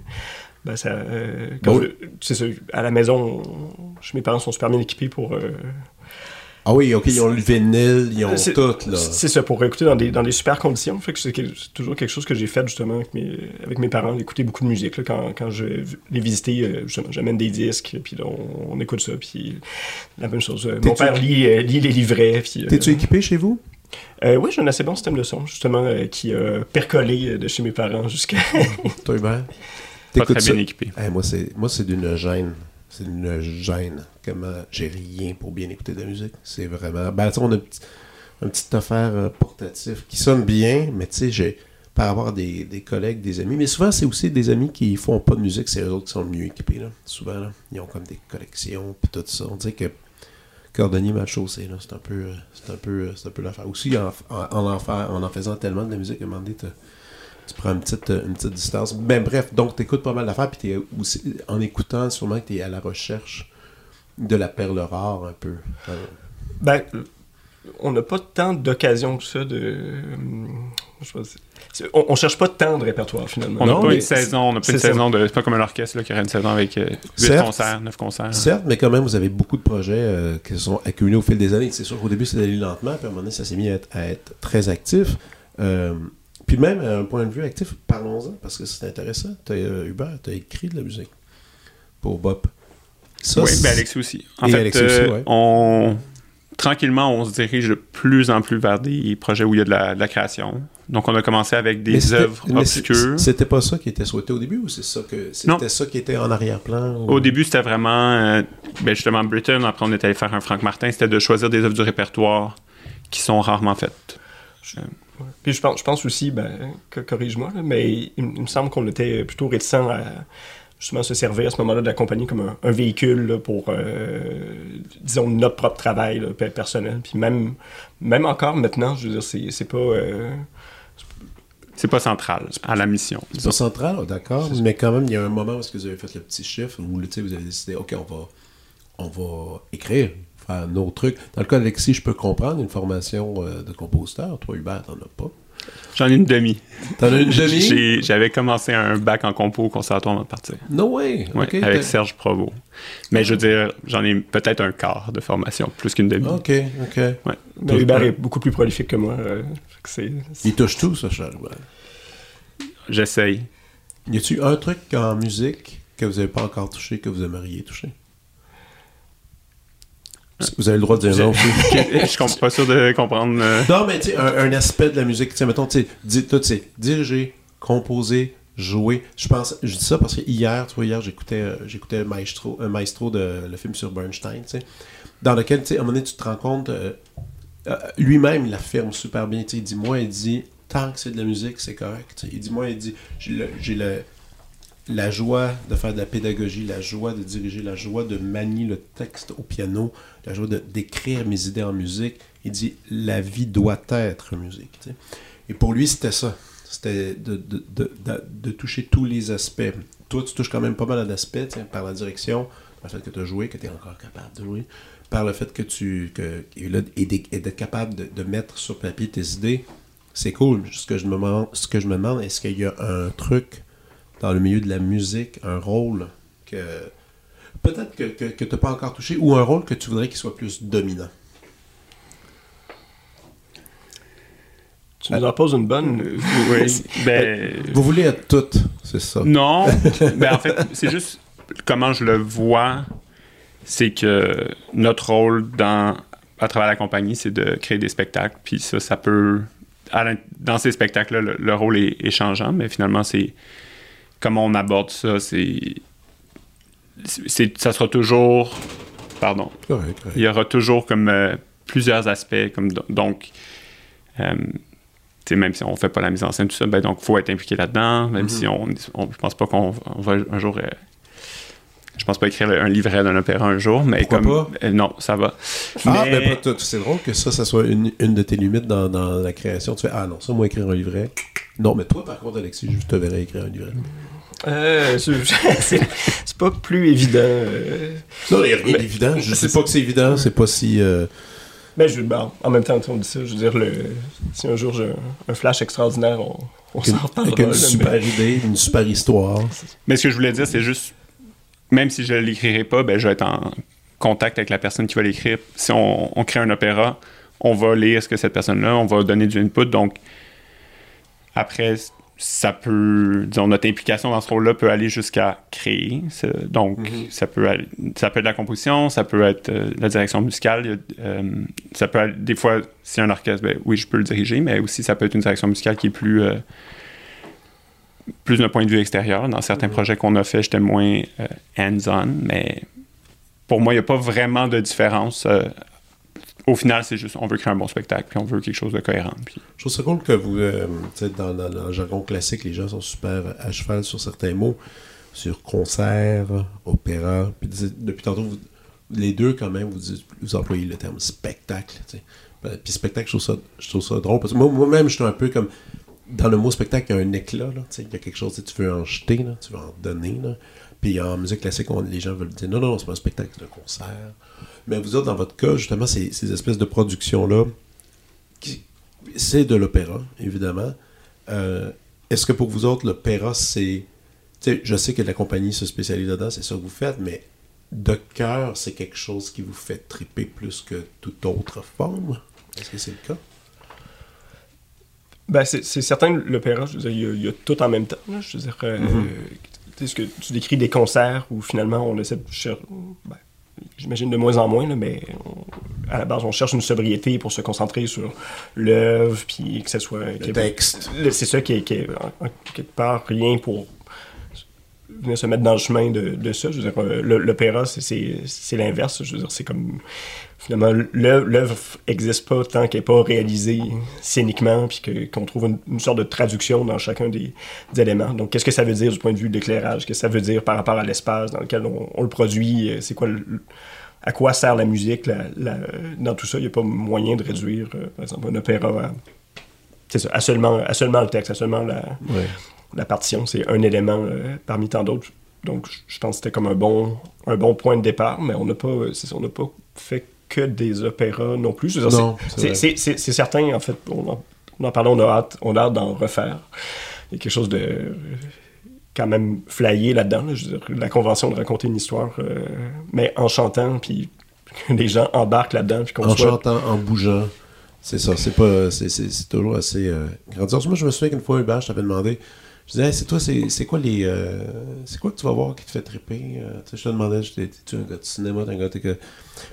ben, ça. euh, quand Bon. je- c'est ça, à la maison, on- mes parents sont super bien équipés pour. Ah oui, ok, ils ont le vinyle, ils ont tout, là. C'est ça, pour écouter dans des, dans des super conditions. Fait que c'est toujours quelque chose que j'ai fait justement avec mes, avec mes parents, d'écouter beaucoup de musique. Là, quand, quand je les visiter, euh, justement, j'amène des disques, puis là, on, on écoute ça. Puis la même chose. euh, mon père lit, euh, lit les livrets. Puis, euh, T'es-tu équipé chez vous? euh, oui, j'ai un assez bon système de son, justement, euh, qui a percolé de chez mes parents jusqu'à. Toi, Hubert? Pas très ça? bien équipé. Hey, c'est moi, c'est d'une gêne. C'est d'une gêne. Comment j'ai rien pour bien écouter de la musique. C'est vraiment. Ben, on a un petit, affaire euh, portatif qui sonne bien, mais tu sais, j'ai par à des, des collègues, des amis. Mais souvent, c'est aussi des amis qui font pas de musique, c'est eux autres qui sont le mieux équipés. Souvent, là, ils ont comme des collections puis tout ça. On dirait que cordonnier mal chaussé, là, c'est un peu, euh, c'est un peu, euh, c'est un peu l'affaire. Aussi, en, en, en faisant tellement de la musique, à un moment donné, tu prends une petite, euh, une petite distance. Ben bref, donc tu écoutes pas mal d'affaires, puis aussi, en écoutant, sûrement que tu es à la recherche de la perle rare un peu. Euh, Ben, on n'a pas tant d'occasions que ça de. euh, je sais pas, on, on cherche pas tant de répertoire finalement. On n'a pas une saison, on n'a pas c'est une saison de. C'est pas comme un orchestre là, qui aurait une saison avec 8 Certes. concerts, 9 concerts. Certes, mais quand même, vous avez beaucoup de projets euh, qui se sont accumulés au fil des années. C'est sûr qu'au début, c'est allé lentement, puis à un moment donné, ça s'est mis à être, à être très actif. Euh, puis même, à un point de vue actif, parlons-en, parce que c'est intéressant. T'as, euh, Hubert, tu as écrit de la musique pour Bop. Ça, oui, ben Alexis aussi. En Et fait, Alexis aussi, euh, ouais. on tranquillement, on se dirige de plus en plus vers des projets où il y a de la, de la création. Donc, on a commencé avec des œuvres obscures. C'était pas ça qui était souhaité au début, ou c'est ça que c'était ça qui était en arrière-plan ou- Au début, c'était vraiment, euh, ben justement, Britain. Après, on est allé faire un Frank Martin. C'était de choisir des œuvres du répertoire qui sont rarement faites. Ouais. Puis je pense, je pense aussi, ben, corrige-moi, là, mais il, il me semble qu'on était plutôt réticents à justement se servir à ce moment-là de la compagnie comme un, un véhicule là, pour, euh, disons, notre propre travail là, personnel. Puis même, même encore maintenant, je veux dire, c'est c'est pas... euh, C'est pas central à la mission. C'est pas central, oh, d'accord, mais quand même, il y a un moment où est-ce que vous avez fait le petit chiffre, où vous avez décidé, OK, on va, on va écrire, faire nos trucs. Dans le cas d'Alexis, je peux comprendre, une formation euh, de compositeur. Toi, Hubert, t'en as pas. J'en ai une demi. T'en as une demi? J'ai- J'avais commencé un bac en compo au conservatoire avant de partir. No way! Ouais, OK, avec t'as- Serge Provo. Mais je veux dire, j'en ai peut-être un quart de formation, plus qu'une demi. OK, OK. Ouais. mais Hubert est beaucoup plus prolifique que moi. euh, Il touche tout, ça, Charles Hubert. J'essaye. Y a-tu un truc en musique que vous n'avez pas encore touché, que vous aimeriez toucher? Vous avez le droit de dire non aussi. je suis pas sûr de comprendre. euh, Non, mais tu sais, un, un aspect de la musique, tu sais, mettons, tu sais, diriger, composer, jouer. Je pense, je dis ça parce que hier, tu vois, hier, j'écoutais, euh, j'écoutais Maestro, un Maestro de le film sur Bernstein, tu sais, dans lequel, tu sais, à un moment donné, tu te rends compte, euh, euh, lui-même, il l'affirme super bien, tu sais, il dit, moi, il dit, tant que c'est de la musique, c'est correct, il dit, moi, il dit, j'ai le- j'ai le- la joie de faire de la pédagogie, la joie de diriger, la joie de manier le texte au piano, la joie d'écrire mes idées en musique. Il dit la vie doit être musique. Et pour lui, c'était ça. C'était de, de, de, de- toucher tous les aspects. Toi, tu touches quand même pas mal d'aspects par la direction, par le fait que tu as joué, que tu es encore capable de jouer, par le fait que tu que, et là, et d'être capable de, mettre sur papier tes idées. C'est cool. Ce que je me ce que je me demande est-ce qu'il y a un truc dans le milieu de la musique, un rôle que peut-être que, que, que tu n'as pas encore touché ou un rôle que tu voudrais qu'il soit plus dominant? Tu nous en poses une bonne? euh, oui. Ben, Vous voulez être toutes, c'est ça. non. ben, en fait, c'est juste comment je le vois. C'est que notre rôle dans, à travers la compagnie, c'est de créer des spectacles. Puis ça, ça peut. dans ces spectacles-là, le, le rôle est, est changeant, mais finalement, c'est. Comment on aborde ça, c'est. Ça sera toujours. Pardon. Correct, correct. Il y aura toujours comme euh, plusieurs aspects. Comme, do- donc, euh, même si on fait pas la mise en scène, tout ça, ben, donc, faut être impliqué là-dedans. Même si on, on. Je pense pas qu'on on va un jour. euh, je pense pas écrire un livret d'un opéra un jour, mais Pourquoi comme. pas? non, ça va. Ah, Mais- mais. C'est drôle que ça, ça soit une, une de tes limites dans, dans la création. Tu fais, ah non, ça, moi, écrire un livret. Non, mais toi, par contre, Alexis, je te verrais écrire un livret. c'est c'est pas plus évident. euh. Non, il n'y a rien d'évident. Je sais pas que c'est évident. C'est pas si. euh, Ben, je, ben, en même temps, on dit ça, je veux dire, le, si un jour j'ai un, un flash extraordinaire, on, on s'en reparlera. avec une là, super mais- idée, une super histoire. Mais ce que je voulais dire, c'est juste, même si je l'écrirai pas, ben, je vais être en contact avec la personne qui va l'écrire. Si on, on crée un opéra, on va lire ce que cette personne-là, on va donner du input. Donc, après, ça peut, disons, notre implication dans ce rôle-là peut aller jusqu'à créer. Donc, ça, peut aller- ça peut être la composition, ça peut être euh, la direction musicale. euh, ça peut être- des fois, si un orchestre, ben, oui, je peux le diriger, mais aussi ça peut être une direction musicale qui est plus, euh, plus d'un point de vue extérieur. Dans certains projets qu'on a fait, j'étais moins euh, hands-on, mais pour moi, il n'y a pas vraiment de différence. Euh, au final, c'est juste, on veut créer un bon spectacle, puis on veut quelque chose de cohérent. Puis Je trouve ça cool que vous, euh, dans, dans- dans le jargon classique, les gens sont super à cheval sur certains mots, sur concert, opéra. Puis depuis tantôt, les deux, quand même, vous, vous employez le terme spectacle. Ben, Puis spectacle, je trouve, ça, je trouve ça drôle. Parce que moi- moi-même, je suis un peu comme. Dans le mot spectacle, il y a un éclat. Là, il y a quelque chose, tu veux en jeter, là, tu veux en donner. Là. Puis en musique classique, on- les gens veulent dire non, non, non, c'est pas un spectacle, c'est un concert. Mais vous autres, dans votre cas, justement, ces, ces espèces de productions-là, c'est de l'opéra, évidemment. Euh, Est-ce que pour vous autres, l'opéra, c'est. Je sais que la compagnie se spécialise là-dedans, c'est ça que vous faites, mais de cœur, c'est quelque chose qui vous fait triper plus que toute autre forme? Est-ce que c'est le cas? Ben, c'est certain, l'opéra, il y, a, il y a tout en même temps. là. je veux dire, euh, tu sais, ce que tu décris des concerts où finalement on essaie de cher- ben, J'imagine de moins en moins, là, mais on- à la base, on cherche une sobriété pour se concentrer sur l'œuvre, puis que ce soit. ait- texte. le- C'est ça qui est, qui est, en, en quelque part rien pour venir se mettre dans le chemin de, ça. Je veux dire, euh, l'opéra, c'est- l'inverse. Je veux dire, c'est comme. Finalement, l'œuvre l'œuvre existe pas tant qu'elle n'est pas réalisée scéniquement, puis qu'on trouve une, sorte de traduction dans chacun des, éléments. Donc, qu'est-ce que ça veut dire du point de vue de l'éclairage? Qu'est-ce que ça veut dire par rapport à l'espace dans lequel on, le produit? Euh, C'est quoi à quoi sert la musique dans tout ça, il n'y a pas moyen de réduire, euh, par exemple, un opéra à, ça, à, seulement, à seulement le texte, à seulement la. La partition. C'est un élément euh, parmi tant d'autres. Donc, je- pense que c'était comme un bon, un bon point de départ, mais on n'a pas, euh, on n'a pas fait que des opéras non plus. C'est- certain, en fait, on en, on en parlait, on a hâte, on a hâte d'en refaire. Il y a quelque chose de euh, quand même flyé là-dedans. là. La convention de raconter une histoire, euh, mais en chantant, puis que les gens embarquent là-dedans, puis En soit... chantant, en bougeant. C'est ça, c'est pas. Toujours assez euh, grandiose. Moi, je me souviens qu'une fois, Hubert, je t'avais demandé. Je disais, c'est toi, c'est, quoi les. euh, c'est quoi que tu vas voir qui te fait triper Euh, tu sais, Je te demandais, j'étais, tu un gars de cinéma, t'es un gars. Que,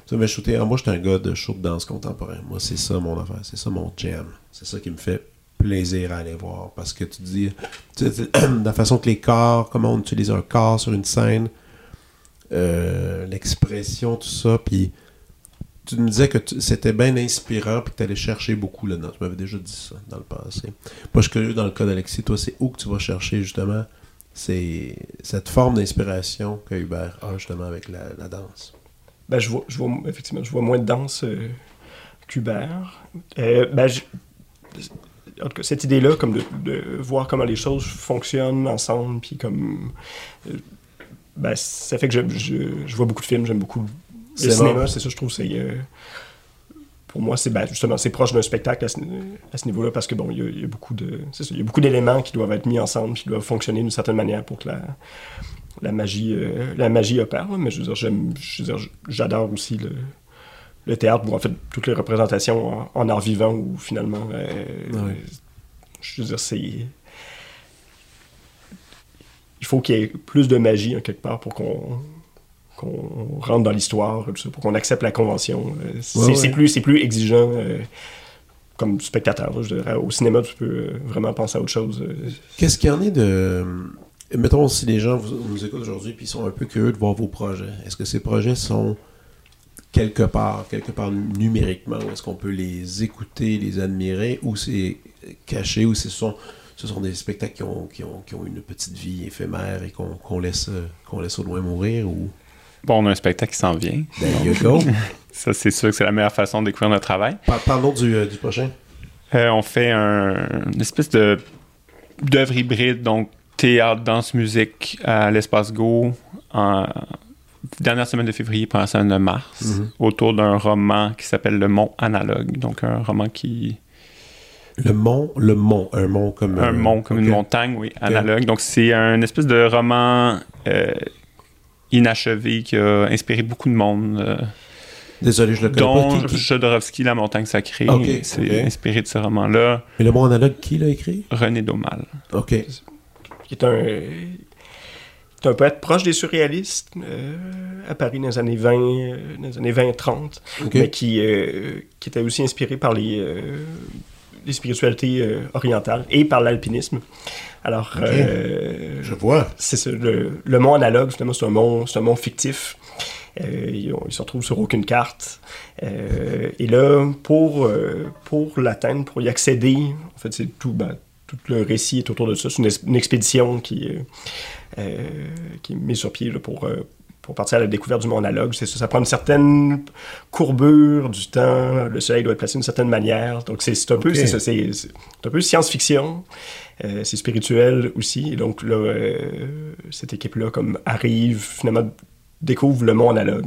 tu m'as shooté. Ah, moi, j'étais un gars de show de danse contemporain. Moi, c'est ça mon affaire. C'est ça mon jam. C'est ça qui me fait plaisir à aller voir. Parce que tu dis. Tu sais, la façon que les corps, comment on utilise un corps sur une scène, euh, l'expression, tout ça. Puis tu me disais que c'était bien inspirant puis que tu allais chercher beaucoup là-dedans. Tu m'avais déjà dit ça dans le passé. Moi, je suis curieux dans le cas d'Alexis. Toi, c'est où que tu vas chercher justement c'est cette forme d'inspiration que Hubert a justement avec la, danse? Ben, je vois, effectivement, je vois moins de danse euh, qu'Hubert. Euh, ben, en tout cas, cette idée-là, comme de, voir comment les choses fonctionnent ensemble, puis comme. euh, ben, ça fait que je vois beaucoup de films, j'aime beaucoup le cinéma, c'est ça, je trouve, c'est. euh, pour moi, c'est ben, justement, c'est proche d'un spectacle à ce, niveau-là, parce que bon, il y a, il y a beaucoup de. Ça, il y a beaucoup d'éléments qui doivent être mis ensemble, qui doivent fonctionner d'une certaine manière pour que la la magie, euh, la magie opère, là, mais je veux dire, j'aime, je veux dire, j'adore aussi le, le théâtre, ou en fait, toutes les représentations en, en art vivant, où finalement, euh, Ouais. je veux dire, c'est... Il faut qu'il y ait plus de magie, en quelque part, pour qu'on qu'on rentre dans l'histoire, pour qu'on accepte la convention. Euh, c'est, Ouais, ouais. plus, exigeant euh, comme spectateur. là, je dirais. Au cinéma, tu peux euh, vraiment penser à autre chose. Qu'est-ce qu'il y en est de. Mettons, si les gens vous, nous écoutent aujourd'hui et sont un peu curieux de voir vos projets, est-ce que ces projets sont quelque part, quelque part numériquement, ou est-ce qu'on peut les écouter, les admirer, ou c'est caché, ou ce sont, ce sont des spectacles qui ont, qui ont, qui ont une petite vie éphémère et qu'on laisse, qu'on laisse au loin mourir, ou? Bon, on a un spectacle qui s'en vient. There you go. Ça, c'est sûr que c'est la meilleure façon de découvrir notre travail. Par- Parlons du, euh, du prochain. Euh, on fait un, une espèce de d'œuvre hybride, donc théâtre, danse, musique à l'espace Go en dernière semaine de février, pendant la semaine de mars, Mhm. autour d'un roman qui s'appelle Le Mont Analogue. Donc un roman qui. Le mont, le mont, un mont comme. Un euh, mont comme une montagne, oui, analogue. Donc c'est un espèce de roman euh, inachevé qui a inspiré beaucoup de monde. euh, Désolé, je le connais dont pas. Qui- qui- Jodorowsky, La montagne sacrée. Ok, c'est inspiré de ce roman-là. Mais le mot analogue, qui l'a écrit? René Daumal. Ok. qui est un, qui est un poète proche des surréalistes, euh, à Paris dans les années 20, euh, dans les années 20-30, Ok. mais qui, euh, qui était aussi inspiré par les, euh, les spiritualités euh, orientales et par l'alpinisme. Alors, euh, Je vois. c'est ça, le, le mont analogue, finalement, c'est un mont, c'est un mont fictif. Euh, il, il se retrouve sur aucune carte. Euh, et là, pour, pour l'atteindre, pour y accéder, en fait, c'est tout, ben, tout le récit est autour de ça. C'est une, une expédition qui, qui est mise sur pied là, pour, pour partir à la découverte du mont analogue. C'est ça, ça prend une certaine courbure du temps. Le soleil doit être placé d'une certaine manière. Donc, c'est un peu, un science-fiction. Euh, c'est spirituel aussi. Et donc là, euh, cette équipe-là comme arrive, finalement, découvre le mont analogue.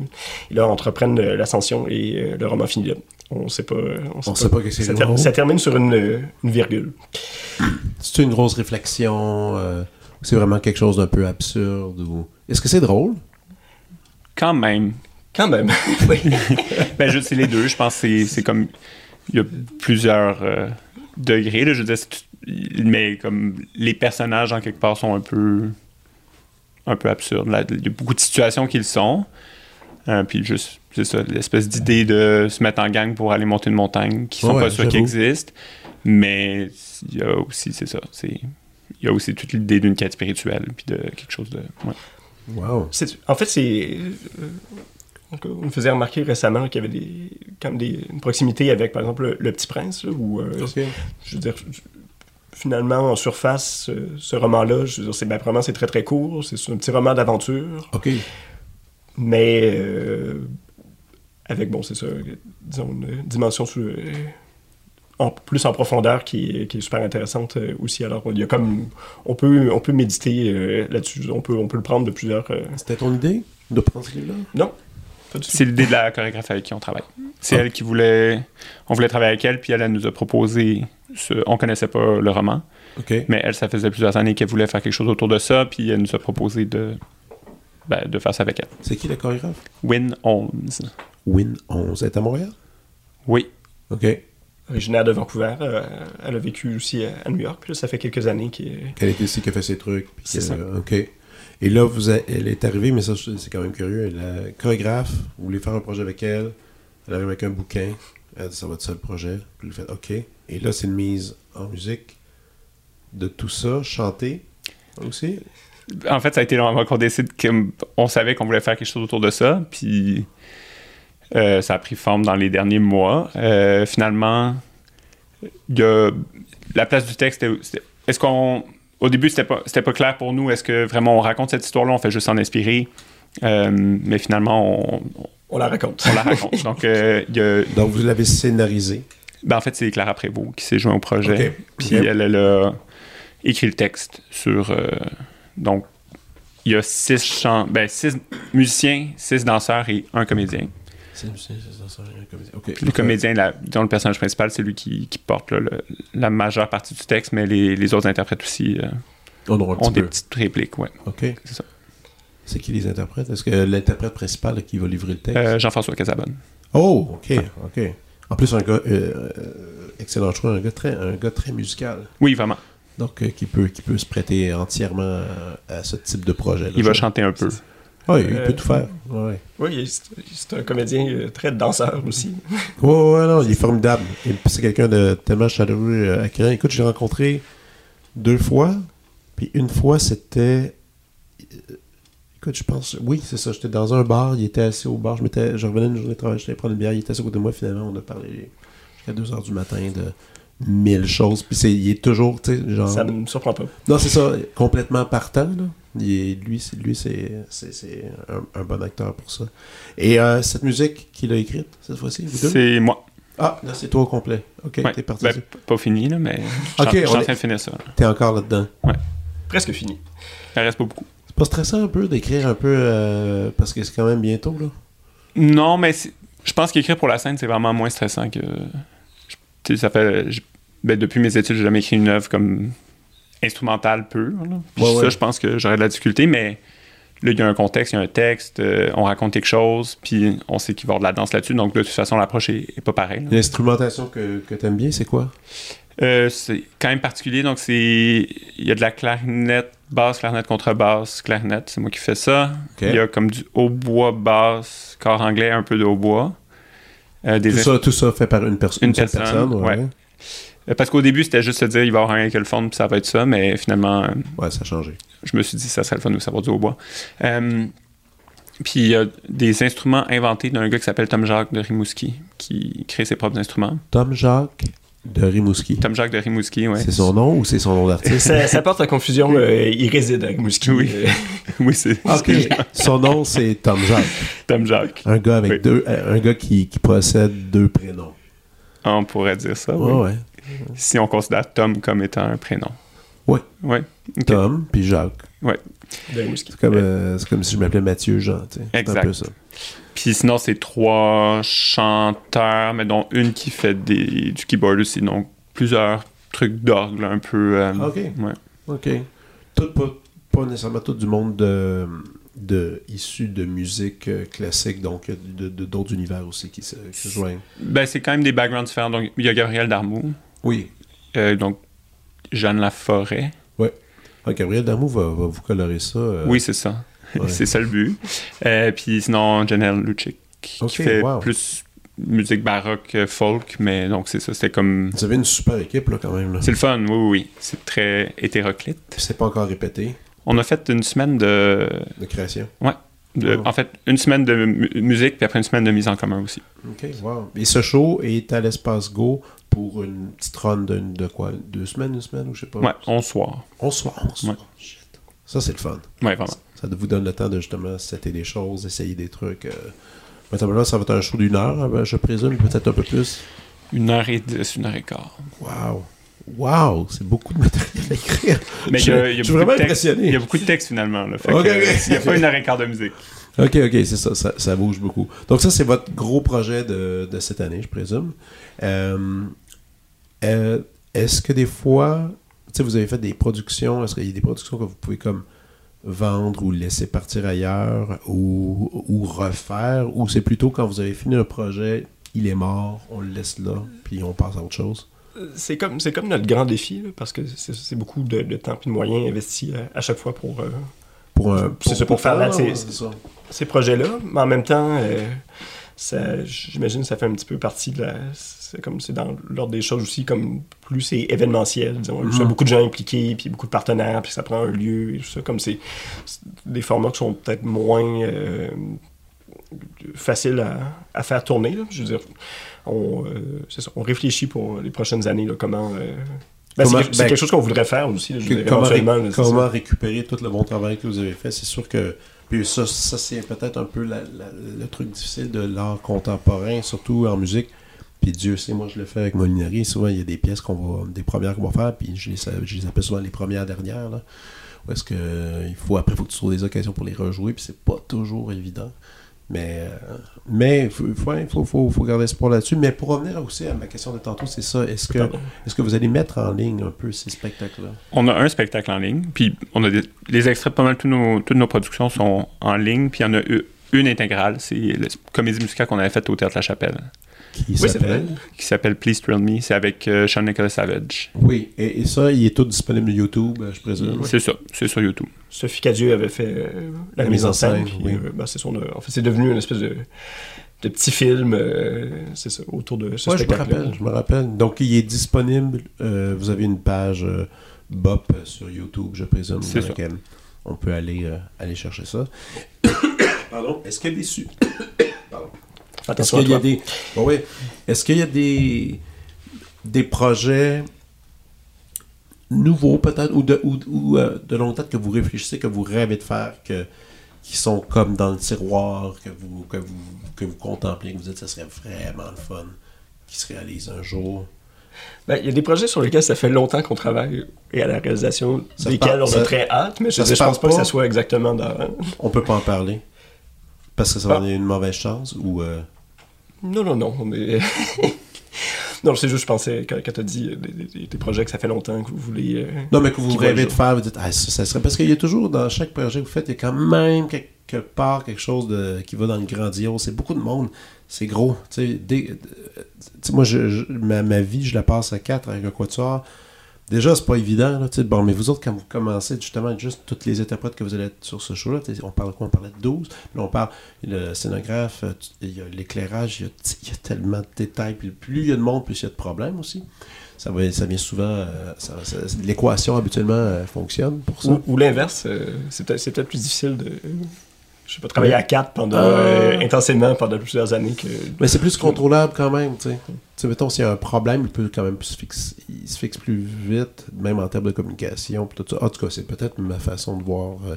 Et là, entreprennent euh, l'ascension et euh, le roman finit là. On sait pas. On sait On sait pas que c'est ça, ter- ça termine sur une, une virgule. C'est une grosse réflexion. c'est vraiment quelque chose d'un peu absurde ou. Est-ce que c'est drôle? Quand même. Quand même. oui. Ben, je c'est les deux. Je pense que c'est- c'est comme. Il y a plusieurs euh, degrés. Là, je veux dire, mais comme les personnages, en quelque part, sont un peu. un peu absurdes. Là, il y a beaucoup de situations qui le sont. Euh, puis juste, c'est ça, l'espèce d'idée de se mettre en gang pour aller monter une montagne, qui sont Ouais, pas sûrs qui existent. Mais il y a aussi, c'est ça. c'est Il y a aussi toute l'idée d'une quête spirituelle, puis de quelque chose de. ouais. Wow. En fait, c'est. euh, on me faisait remarquer récemment qu'il y avait des, même des, une proximité avec, par exemple, le, Le Petit Prince, où, euh, je veux dire, finalement, en surface, ce, ce roman-là, je veux dire, c'est, ben, vraiment, c'est très, très court. C'est un petit roman d'aventure. Ok. mais euh, avec, bon, c'est ça, disons, une dimension sous- euh, en, plus en profondeur qui, est- qui est super intéressante euh, aussi. Alors, il y a comme, on peut, on peut méditer euh, là-dessus, on peut, on peut le prendre de plusieurs... euh, C'était ton idée de prendre ce livre-là? Non. C'est l'idée de la chorégraphe avec qui on travaille. C'est Ah. elle qui voulait. On voulait travailler avec elle, puis elle, elle nous a proposé. Ce... On connaissait pas le roman, Ok. mais elle, ça faisait plusieurs années qu'elle voulait faire quelque chose autour de ça, puis elle nous a proposé de, ben, de faire ça avec elle. C'est qui la chorégraphe? Win Holmes. Win 11. Elle est à Montréal? Oui. Ok. Originaire de Vancouver, euh, elle a vécu aussi à, à New York, puis là, ça fait quelques années qu'elle Qu'elle était ici, qui a fait ses trucs. puis C'est ça. Ok. Et là, vous a- elle est arrivée, mais ça, c'est quand même curieux. La chorégraphe, vous voulez faire un projet avec elle. Elle arrive avec un bouquin. Elle dit, ça va être ça le projet. Puis vous faites, OK. Et là, c'est une mise en musique de tout ça, chanter aussi? En fait, ça a été long avant qu'on décide qu'on savait qu'on voulait faire quelque chose autour de ça, puis euh, ça a pris forme dans les derniers mois. Euh, finalement, il y a la place du texte. Est-ce qu'on au début c'était pas c'était pas clair pour nous. Est-ce que vraiment on raconte cette histoire-là, on fait juste s'en inspirer, Euh, mais finalement on, on la raconte. on la raconte. Donc euh, il y a Donc, vous l'avez scénarisé. ben, en fait, c'est Clara Prévost qui s'est joint au projet. Ok. Puis elle, elle a écrit le texte sur. euh, donc, il y a six, chants, ben, six musiciens, six danseurs et un comédien. Le comédien, la, disons, le personnage principal, c'est lui qui, qui porte là, le- la majeure partie du texte, mais les, les autres interprètes aussi euh, ont des peu. petites répliques. Ouais. OK. C'est ça. C'est qui les interprètes? Est-ce que l'interprète principal là, qui va livrer le texte? Euh, Jean-François Casabonne. Oh, ok, ok. En plus, un gars, euh, excellent choix, un gars très, un gars très musical. Oui, vraiment. Donc, qui, peut, qui peut se prêter entièrement à, à ce type de projet. Il va chanter un peu. Oui, il Euh, peut tout faire. Ouais. Oui, c'est un comédien euh, très danseur aussi. Ouais, ouais, non, il est formidable. C'est quelqu'un de tellement chaleureux, euh, accueillant. Écoute, je l'ai rencontré deux fois. Puis une fois, c'était. euh, Écoute, je pense. Oui, c'est ça. J'étais dans un bar. Il était assis au bar. Je, m'étais, je revenais d'une journée de travail. J'étais prendre une bière. Il était assis à côté de moi. Finalement, on a parlé jusqu'à 2 h du matin de mille choses. Puis c'est, il est toujours, tu sais, genre. Ça ne me surprend pas. Non, c'est ça, complètement partant. Là. Il est- lui, c'est, lui c'est, c'est, c'est un, un bon acteur pour ça. Et euh, cette musique qu'il a écrite, cette fois-ci, vous deux? C'est moi. Ah, là, c'est toi au complet. Ok, Ouais. t'es parti. Ben, pas fini, là, mais je suis en- train de finir ça. T'es encore là-dedans. Presque fini. Il reste pas beaucoup. C'est pas stressant un peu d'écrire un peu, euh, parce que c'est quand même bientôt, là? Non, mais je pense qu'écrire pour la scène, c'est vraiment moins stressant que. je- Tu sais, ça fait. ben, depuis mes études, j'ai jamais écrit une œuvre comme instrumentale pure. là. Puis Ouais, ça, ouais. je pense que j'aurais de la difficulté, mais là, il y a un contexte, il y a un texte, euh, on raconte quelque chose, puis on sait qu'il va y avoir de la danse là-dessus. Donc, de toute façon, l'approche est, est pas pareille. L'instrumentation que, que t'aimes bien, c'est quoi? Euh, c'est quand même particulier. Donc, c'est il y a de la clarinette, basse, clarinette, contrebasse, clarinette. C'est moi qui fais ça. Il y a comme du hautbois, basse, corps anglais, un peu de hautbois. Euh, Tout ça, tout ça fait par une, seule personne, ouais. ouais. Euh, Parce qu'au début, c'était juste se dire, il va y avoir un avec le fond, puis ça va être ça. Mais finalement, euh, Ouais, ça a changé. je me suis dit, ça serait le fun de savoir du hautbois. Euh, puis il y a des instruments inventés d'un gars qui s'appelle Tom Jacques de Rimouski, qui crée ses propres instruments. Tom Jacques de Rimouski. Tom Jacques de Rimouski, ouais. C'est son nom ou c'est son nom d'artiste? Ça, ça porte à confusion. euh, il réside à Mouski. Oui. Euh, oui, c'est Ok. son nom, c'est Tom Jacques. Tom Jacques. Un gars avec Oui. deux, un gars qui, qui possède deux prénoms. On pourrait dire ça, oui. Ouais, ouais. Si on considère Tom comme étant un prénom. Ouais. Ouais. Tom puis Jacques. C'est comme, euh, c'est comme si je m'appelais Mathieu Jean. tu sais. C'est Exact. un peu ça. Puis sinon, c'est trois chanteurs, mais dont une qui fait des, du keyboard aussi. Donc, plusieurs trucs d'orgue, un peu. euh, Ok. ouais. OK. Tout, pas, pas nécessairement tout du monde de, de, issu de musique euh, classique, donc il y a de- de- d'autres univers aussi qui se, qui se joignent. Ben, c'est quand même des backgrounds différents. Donc, il y a Gabriel Darmou, Oui. euh, donc Jeanne Laforêt. Ah, Gabriel Damou va, va vous colorer ça. euh, Oui, c'est ça. ouais. c'est ça le but. Euh, puis sinon, Janelle Lucic, qui fait wow. plus musique baroque, euh, folk, mais donc c'est ça. C'était comme. Vous avez une super équipe, là, quand même. Là. C'est le fun, oui, oui, oui. C'est très hétéroclite. C'est pas encore répété, On a fait une semaine de. de création. De-. En fait, une semaine de mu- musique, puis après une semaine de mise en commun aussi. OK, wow. Et ce show est à l'Espace Go pour une petite run de, de quoi? Deux semaines, une semaine, ou je sais pas? Ouais, 11 soirs. On soir, on soir. Ouais. Shit. Ça, c'est le fun. Ouais, vraiment. Ça vous donne le temps de justement setter des choses, essayer des trucs. Euh... Maintenant, là, ça va être un show d'une heure, hein, ben, je présume, peut-être un peu plus. Une heure et dix, une heure et quart. Wow. Wow, c'est beaucoup de matériel à écrire. Mais je, y a, il y a je suis vraiment impressionné. Il y a beaucoup de textes finalement. Là, fait Ok, que, ok. euh, Il n'y a pas une heure et quart de musique. Ok, ok, c'est ça, ça, ça bouge beaucoup. Donc ça, c'est votre gros projet de, de cette année, je présume. Euh, euh, est-ce que des fois, tu sais, vous avez fait des productions, est-ce qu'il y a des productions que vous pouvez comme vendre ou laisser partir ailleurs ou, ou refaire, ou c'est plutôt quand vous avez fini un projet, il est mort, on le laisse là, puis on passe à autre chose? C'est comme, c'est comme notre grand défi, là, parce que c'est, beaucoup de, de temps et de moyens investis à, à chaque fois pour euh, Pour ça, pour faire ça. ces projets-là. Mais en même temps, euh, ça, j'imagine que ça fait un petit peu partie de la. C'est comme c'est dans l'ordre des choses aussi, comme plus c'est événementiel, disons. Il y a beaucoup de gens impliqués, puis beaucoup de partenaires, puis ça prend un lieu, et tout ça. Comme c'est, des formats qui sont peut-être moins euh, faciles à, à faire tourner. là. Je veux dire, on, euh, ça, on réfléchit pour les prochaines années, là, comment. euh, ben, c'est, quelque- ben, quelque chose qu'on voudrait faire aussi, là, Que- comment, ré- là, récupérer tout le bon travail que vous avez fait. C'est sûr que puis ça, ça c'est peut-être un peu la- la- le truc difficile de l'art contemporain, surtout en musique. Puis Dieu sait, moi je le fais avec Molinari. Souvent, il y a des pièces qu'on va, des premières qu'on va faire, puis je les, je les appelle souvent les premières dernières. Là. Où est-ce que il faut après, il faut que tu trouves des occasions pour les rejouer, puis c'est pas toujours évident. Mais euh, mais faut, faut, ouais, faut, faut, faut garder espoir là-dessus. Mais pour revenir aussi à ma question de tantôt, c'est ça. Est-ce que est-ce que vous allez mettre en ligne un peu ces spectacles-là? On a un spectacle en ligne, puis on a des, les extraits pas mal, tous nos, toutes nos productions sont en ligne, puis il y en a une intégrale, c'est la comédie musicale qu'on avait faite au Théâtre La Chapelle, Qui Oui, s'appelle? qui s'appelle Please Thrill Me, c'est avec euh, Sean Nicholas Savage. Oui, et, et ça, il est tout disponible sur YouTube, euh, je présume. C'est ça, c'est sur YouTube. Sophie Cadieux avait fait euh, la, mise en scène. puis, oui. euh, ben, c'est son, en fait, c'est devenu une espèce de, de petit film, euh, c'est ça, autour de ce Ouais, je me rappelle, je me rappelle. Donc, il est disponible. euh, vous avez une page euh, BOP euh, sur YouTube, je présume, dans ça. laquelle on peut aller, euh, aller chercher ça. Pardon, est-ce qu'il y a des Est-ce qu'il y a des. Bon, oui. Est-ce qu'il y a des. des projets nouveaux, peut-être, ou, de, ou, ou, euh, de longue date que vous réfléchissez, que vous rêvez de faire, que, qui sont comme dans le tiroir, que vous, que vous, que vous contemplez, que vous dites que ce serait vraiment le fun, qui se réalise un jour? Ben, Il y a des projets sur lesquels ça fait longtemps qu'on travaille et à la réalisation Ça desquels on a ça- très hâte, mais je, ça je se pense passe pas que pas. ça soit exactement dans... On peut pas en parler. Parce que ça va Ah. donner une mauvaise chance ou. euh, Non, non, non, mais... Non, c'est juste, je pensais, quand, quand tu as dit euh, des, projets que ça fait longtemps que vous voulez. euh, Non, mais que vous rêvez de faire, vous dites, ah, ça, ça serait. Parce qu'il y a toujours, dans chaque projet que vous faites, il y a quand même quelque part quelque chose de, qui va dans le grandiose. C'est beaucoup de monde. C'est gros. Tu sais, euh, tu sais, moi, je, je- ma, ma vie, je la passe à quatre avec un quatuor. Déjà, c'est pas évident. Là, bon, mais vous autres, quand vous commencez justement juste toutes les interprètes que vous allez être sur ce show-là, on parle de quoi? On parlait de 12. Puis là, on parle le scénographe, euh, il y a l'éclairage, il y a, tellement de détails. Plus il y a de monde, plus il y a de problèmes aussi. Ça, ça vient souvent. euh, L'équation habituellement euh, fonctionne pour ça. Ou, l'inverse, c'est peut-être plus difficile de. Je sais pas, travailler Ouais. à quatre pendant, Ah. euh, intensément pendant plusieurs années que. Mais c'est plus contrôlable quand même, tu sais. Tu sais, mettons, s'il y a un problème, il peut quand même se fixer, il se fixe plus vite, même en termes de communication. tout ça. En tout cas, c'est peut-être ma façon de voir. euh,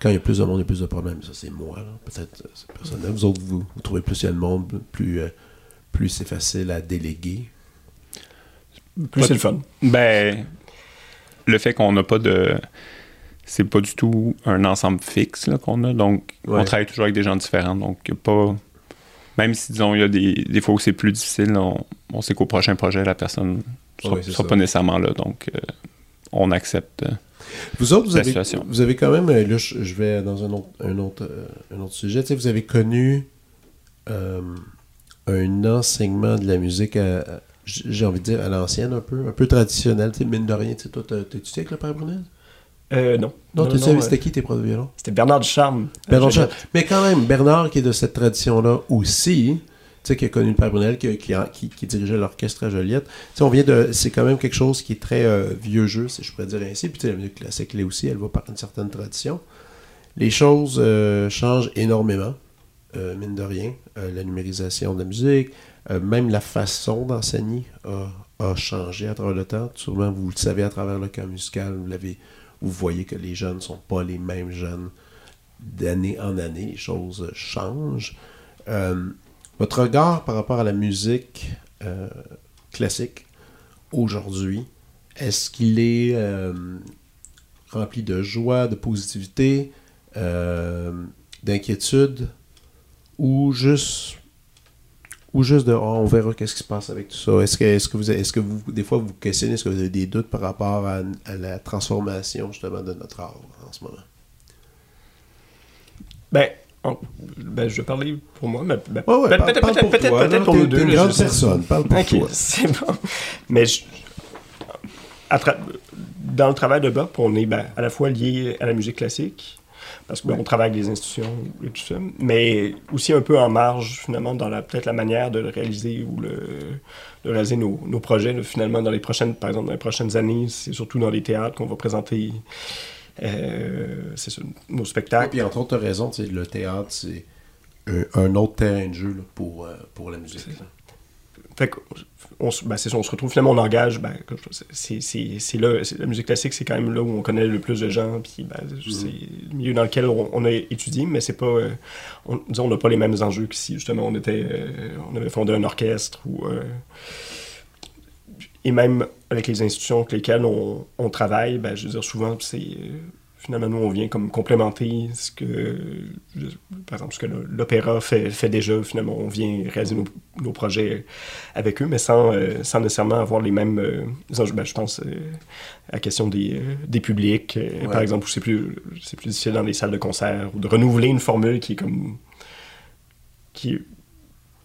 quand il y a plus de monde, il y a plus de problèmes. Ça, c'est moi, là. Peut-être, euh, c'est personnel. Vous autres, vous, vous trouvez plus il y a de monde, plus, euh, plus c'est facile à déléguer. Plus c'est le fun. Ben, le fait qu'on n'a pas de. C'est pas du tout un ensemble fixe là, qu'on a. Donc, Ouais. on travaille toujours avec des gens différents. Donc, y a pas. Même si, disons, il y a des, des fois où c'est plus difficile, on, on sait qu'au prochain projet, la personne sera, Ouais, c'est sera pas nécessairement là. Donc, euh, on accepte. euh, Vous autres, vous avez, vous avez quand même, euh, là, je, vais dans un autre, un autre, un autre sujet, tu sais, vous avez connu euh, un enseignement de la musique, j'ai envie de dire, à l'ancienne un peu, un peu traditionnel, tu sais, mine de rien, tu sais, toi, étudié avec le père Brunel? Euh, non. Non, tu sais, euh, c'était qui tes profs de violon? C'était Bernard Ducharme. Bernard Euh, Charles. Mais quand même, Bernard, qui est de cette tradition-là aussi, tu sais, qui a connu le Père Brunel, qui, qui, qui- qui dirigeait l'orchestre à Joliette. Tu sais, on vient de. C'est quand même quelque chose qui est très euh, vieux jeu, si je pourrais dire ainsi. Puis, tu sais, la musique classique, là aussi, elle va par une certaine tradition. Les choses euh, changent énormément, euh, mine de rien. La numérisation de la musique, même la façon d'enseigner a, a changé à travers le temps. Sûrement, vous le savez à travers le camp musical, vous l'avez. Vous voyez que les jeunes ne sont pas les mêmes jeunes d'année en année, les choses changent. Euh, votre regard par rapport à la musique euh, classique aujourd'hui, est-ce qu'il est euh, rempli de joie, de positivité, d'inquiétude, ou juste ou juste de Ah, on verra qu'est-ce qui se passe avec tout ça. Est-ce que, est-ce que vous est-ce que vous des fois vous questionnez, est-ce que vous avez des doutes par rapport à, à la transformation justement de notre art en ce moment? Ben, en- ben, je vais parler pour moi, mais ben, Ouais, ouais, peut- peut-être peut-être pour peut-être toi, peut-être nous deux. une grande je personne, parle pour toi. c'est bon. Mais je- à tra- dans le travail de Bop, on est ben, à la fois lié à la musique classique, parce qu'on travaille avec des institutions et tout ça, mais aussi un peu en marge, finalement, dans la peut-être la manière de le réaliser ou le, de réaliser nos, nos projets. là. finalement, dans les prochaines, par exemple, dans les prochaines années, c'est surtout dans les théâtres qu'on va présenter euh, nos Et spectacles. puis entre autres, tu as raison, le théâtre, c'est un, un autre terrain de jeu là, pour, euh, pour la musique. Fait que, on, se- ben, c'est ça, on se retrouve finalement, on engage, ben, c'est, c'est, c'est là, c'est- la musique classique, c'est quand même là où on connaît le plus de gens, puis ben, c'est le milieu dans lequel on, on a étudié, mais c'est pas, euh, on, disons, on n'a pas les mêmes enjeux que si justement on était, euh, on avait fondé un orchestre ou, euh, et même avec les institutions avec lesquelles on, on travaille, ben, je veux dire, souvent, c'est, finalement, nous, on vient comme complémenter ce que, par exemple, ce que l'opéra fait, fait déjà. Finalement, on vient réaliser nos, nos projets avec eux, mais sans, euh, sans nécessairement avoir les mêmes euh. Ben, je pense euh, à la question des, des publics, Ouais. par exemple, où c'est plus, c'est plus difficile dans les salles de concert, ou de renouveler une formule qui est comme... qui est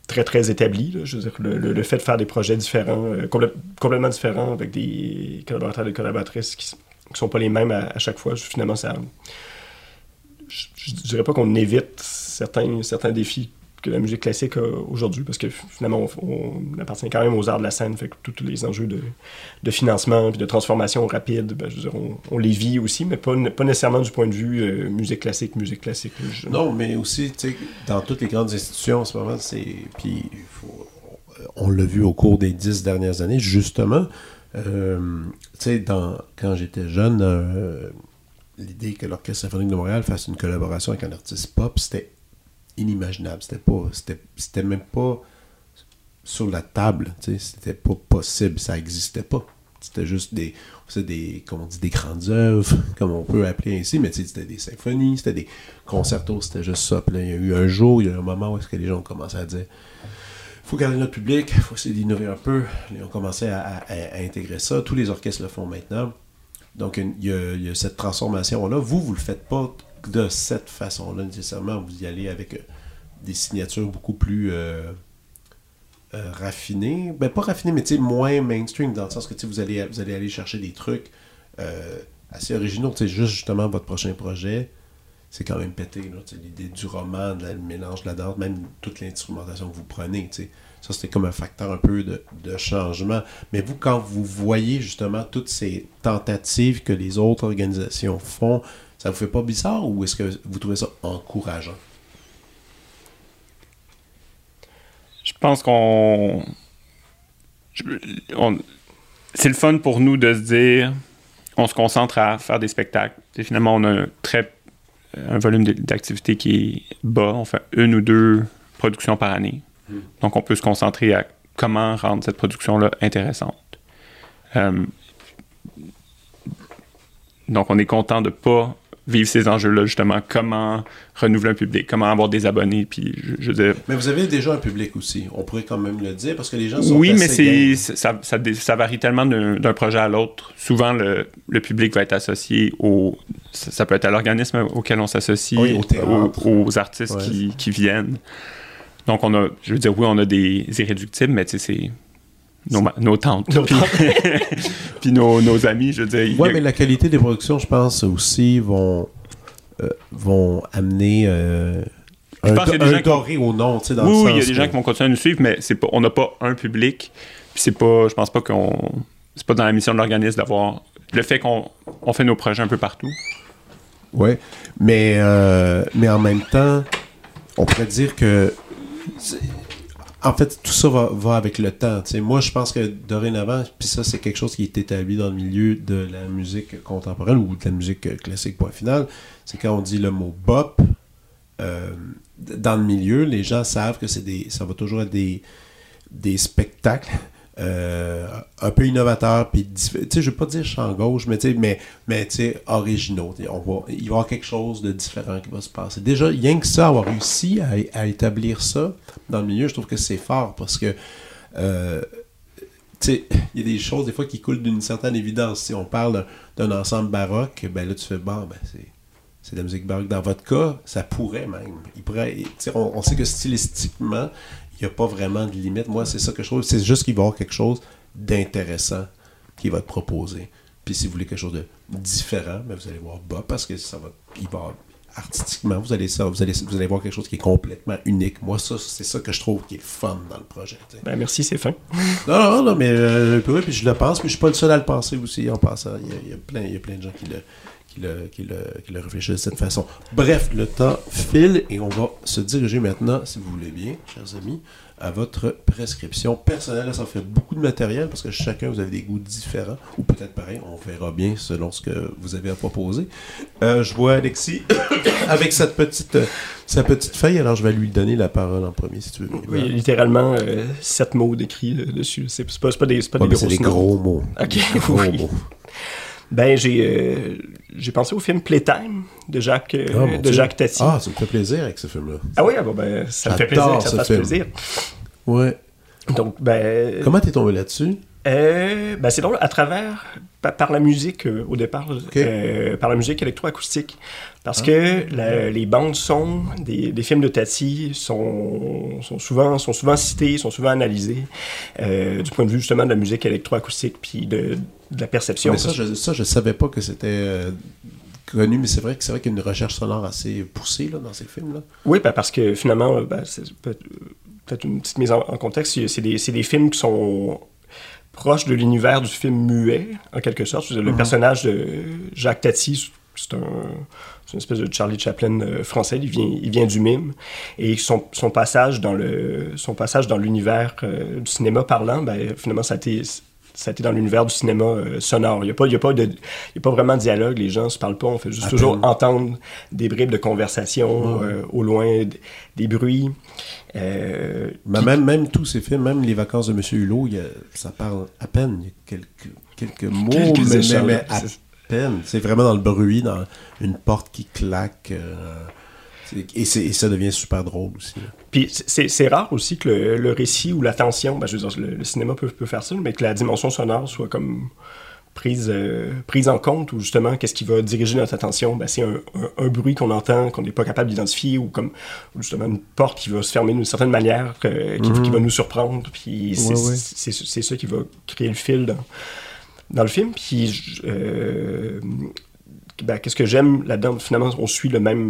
très, très établie. là. Je veux dire, le, le- le fait de faire des projets différents, complè- complètement différents, avec des collaborateurs et des collaboratrices qui, s- qui sont pas les mêmes à, chaque fois, finalement, ça... Je, je dirais pas qu'on évite certains, certains défis que la musique classique a aujourd'hui, parce que finalement, on, appartient quand même aux arts de la scène, fait que tous les enjeux de, de financement puis de transformation rapide, ben, je veux dire, on, les vit aussi, mais pas, pas nécessairement du point de vue euh, musique classique, musique classique. Non, mais aussi, tu sais, dans toutes les grandes institutions en ce moment, c'est. Puis, on l'a vu au cours des dix dernières années, justement. euh, sais, quand j'étais jeune, euh, l'idée que l'Orchestre symphonique de Montréal fasse une collaboration avec un artiste pop, c'était inimaginable. C'était pas. C'était, même pas sur la table. C'était pas possible. Ça existait pas. C'était juste des, des, on dit, des grandes œuvres, comme on peut appeler ainsi, mais c'était des symphonies, c'était des concertos, c'était juste ça. Puis il y a eu un jour, il y a eu un moment où est-ce que les gens ont commencé à dire faut garder notre public, il faut essayer d'innover un peu. Ont commencé à, à- intégrer ça. Tous les orchestres le font maintenant. Donc, il y a, cette transformation-là. Vous, vous le faites pas de cette façon-là nécessairement. Vous y allez avec euh, des signatures beaucoup plus euh, euh, raffinées. Ben, pas raffinées, mais moins mainstream, dans le sens que vous allez, vous allez aller chercher des trucs assez originaux. Juste justement, votre prochain projet, c'est quand même pété. L'idée du roman, de la- le mélange de la danse, même toute l'instrumentation que vous prenez. tu sais. Ça, c'était comme un facteur un peu de, de changement. Mais vous, quand vous voyez justement toutes ces tentatives que les autres organisations font, ça vous fait pas bizarre ou est-ce que vous trouvez ça encourageant? Je pense qu'on. C'est le fun pour nous de se dire on se concentre à faire des spectacles. Et finalement, on a un, très, un volume d'activité qui est bas. On fait une ou deux productions par année. Donc, on peut se concentrer à comment rendre cette production-là intéressante. Euh, donc, on est content de pas vivre ces enjeux-là, justement. Comment renouveler un public, comment avoir des abonnés? Puis, je, je veux dire, Mais vous avez déjà un public aussi. On pourrait quand même le dire parce que les gens sont oui, mais assez c'est ça, ça, dé- ça varie tellement d'un projet à l'autre. Souvent, le, le public va être associé au. Ça, ça peut être à l'organisme auquel on s'associe, Oui, au théâtre. aux, aux artistes Ouais. qui, qui viennent. Donc, on a, je veux dire, oui, on a des irréductibles, mais c'est nos, nos tantes. Nos puis puis nos, nos amis, je veux dire. a- mais la qualité des productions, je pense aussi, vont, euh, vont amener euh, Je un, pense qu'il y a des un gens qui- doré au nom, tu sais, dans oui, le oui, il y a des que- gens qui vont continuer à nous suivre, mais c'est pas, on n'a pas un public. Puis c'est pas, je pense pas qu'on, c'est pas dans la mission de l'organisme d'avoir le fait qu'on on fait nos projets un peu partout. Ouais, mais, euh, mais en même temps, on pourrait dire que. En fait, tout ça va, avec le temps. Moi, je pense que dorénavant, puis ça, c'est quelque chose qui est établi dans le milieu de la musique contemporaine ou de la musique classique, point final. C'est quand on dit le mot bop, euh, dans le milieu, les gens savent que c'est des, ça va toujours être des spectacles euh, un peu innovateurs, puis je veux pas dire champ gauche, mais tu sais, mais, mais originaux. Il va y avoir quelque chose de différent qui va se passer. Déjà, rien que ça, avoir réussi à, établir ça dans le milieu, je trouve que c'est fort parce que euh, il y a des choses des fois qui coulent d'une certaine évidence. Si on parle d'un ensemble baroque, ben là tu fais bon, ben c'est c'est de la musique baroque. Dans votre cas, ça pourrait même. Il pourrait, on sait que stylistiquement, il n'y a pas vraiment de limite. Moi, c'est ça que je trouve. C'est juste qu'il va y avoir quelque chose d'intéressant qui va être proposé. Puis si vous voulez quelque chose de différent, ben vous allez voir bas parce que ça va, il va artistiquement, vous allez ça, vous allez, vous allez voir quelque chose qui est complètement unique. Moi, ça, c'est ça que je trouve qui est fun dans le projet. Ben, merci, c'est fin. Non, non, non, mais euh, oui, puis je le pense, mais je suis pas le seul à le penser aussi en passant. Il y a, il y a plein, il y a plein de gens qui le, qui, le, qui, le, qui le réfléchissent de cette façon. Bref, le temps file et on va se diriger maintenant, si vous voulez bien, chers amis, à votre prescription personnelle. Là, ça fait beaucoup de matériel parce que chacun, vous avez des goûts différents, ou peut-être pareil, on verra bien selon ce que vous avez à proposer. Euh, je vois Alexis avec cette petite, euh, sa petite feuille, alors je vais lui donner la parole en premier, si tu veux. Oui, littéralement euh, sept mots décrits euh, dessus. C'est pas, pas des, pas Ouais, des grosses des gros mots. Ok, Des gros oui. mots. Ben, j'ai euh, j'ai pensé au film Playtime de Jacques, euh, Ah, de Dieu. Jacques Tati. Ah, ça me fait plaisir avec ce film-là. Ah oui, ah bon, ben, ça me fait plaisir que ça fasse film. plaisir. Ouais. Donc, ben. Comment t'es tombé là-dessus? Euh, ben c'est drôle, à travers, pa- par, la musique euh, au départ, euh, par la musique électroacoustique. Parce Ah. que la- les bandes son des, des films de Tati sont, sont, souvent, sont souvent cités, sont souvent analysées du point de vue justement de la musique électroacoustique puis de, de la perception. Mais ça, je, ça, je savais pas que c'était euh, connu, mais c'est vrai que c'est vrai qu'il y a une recherche sonore assez poussée là, dans ces films-là. Oui, ben, parce que finalement, euh, ben, c'est peut-être une petite mise en, en contexte, c'est des, des films qui sont proches de l'univers du film muet, en quelque sorte. Le personnage de Jacques Tati, c'est un, une espèce de Charlie Chaplin euh, français, il vient, il vient du mime, et son, son passage dans le, son passage dans l'univers euh, du cinéma parlant, ben, finalement, ça a été ça a été dans l'univers du cinéma euh, sonore. Il n'y a, pas- y a, pas de- il y a pas vraiment de dialogue, les gens se parlent pas, on fait juste toujours entendre des bribes de conversation euh, au loin, des bruits. Euh, Mais même, même tous ces films, même Les vacances de Monsieur Hulot, il y a- ça parle à peine. Il y a quelques, quelques mots, Quelques mais, échanges, mais à peine. C'est vraiment dans le bruit, dans une porte qui claque. Et, ça devient super drôle aussi. là. Puis c'est rare aussi que le, le récit ou la tension, ben, je veux dire, le, le cinéma peut, peut faire ça, mais que la dimension sonore soit comme prise, euh, prise en compte, ou justement, qu'est-ce qui va diriger notre attention? Ben, c'est un, un- un bruit qu'on entend, qu'on n'est pas capable d'identifier, ou comme justement une porte qui va se fermer d'une certaine manière, que- qui, qui va nous surprendre, puis c'est Ouais, ouais. ça qui va créer le fil dans, dans le film. Puis, euh, ben, qu'est-ce que j'aime là-dedans? Finalement, on suit le même...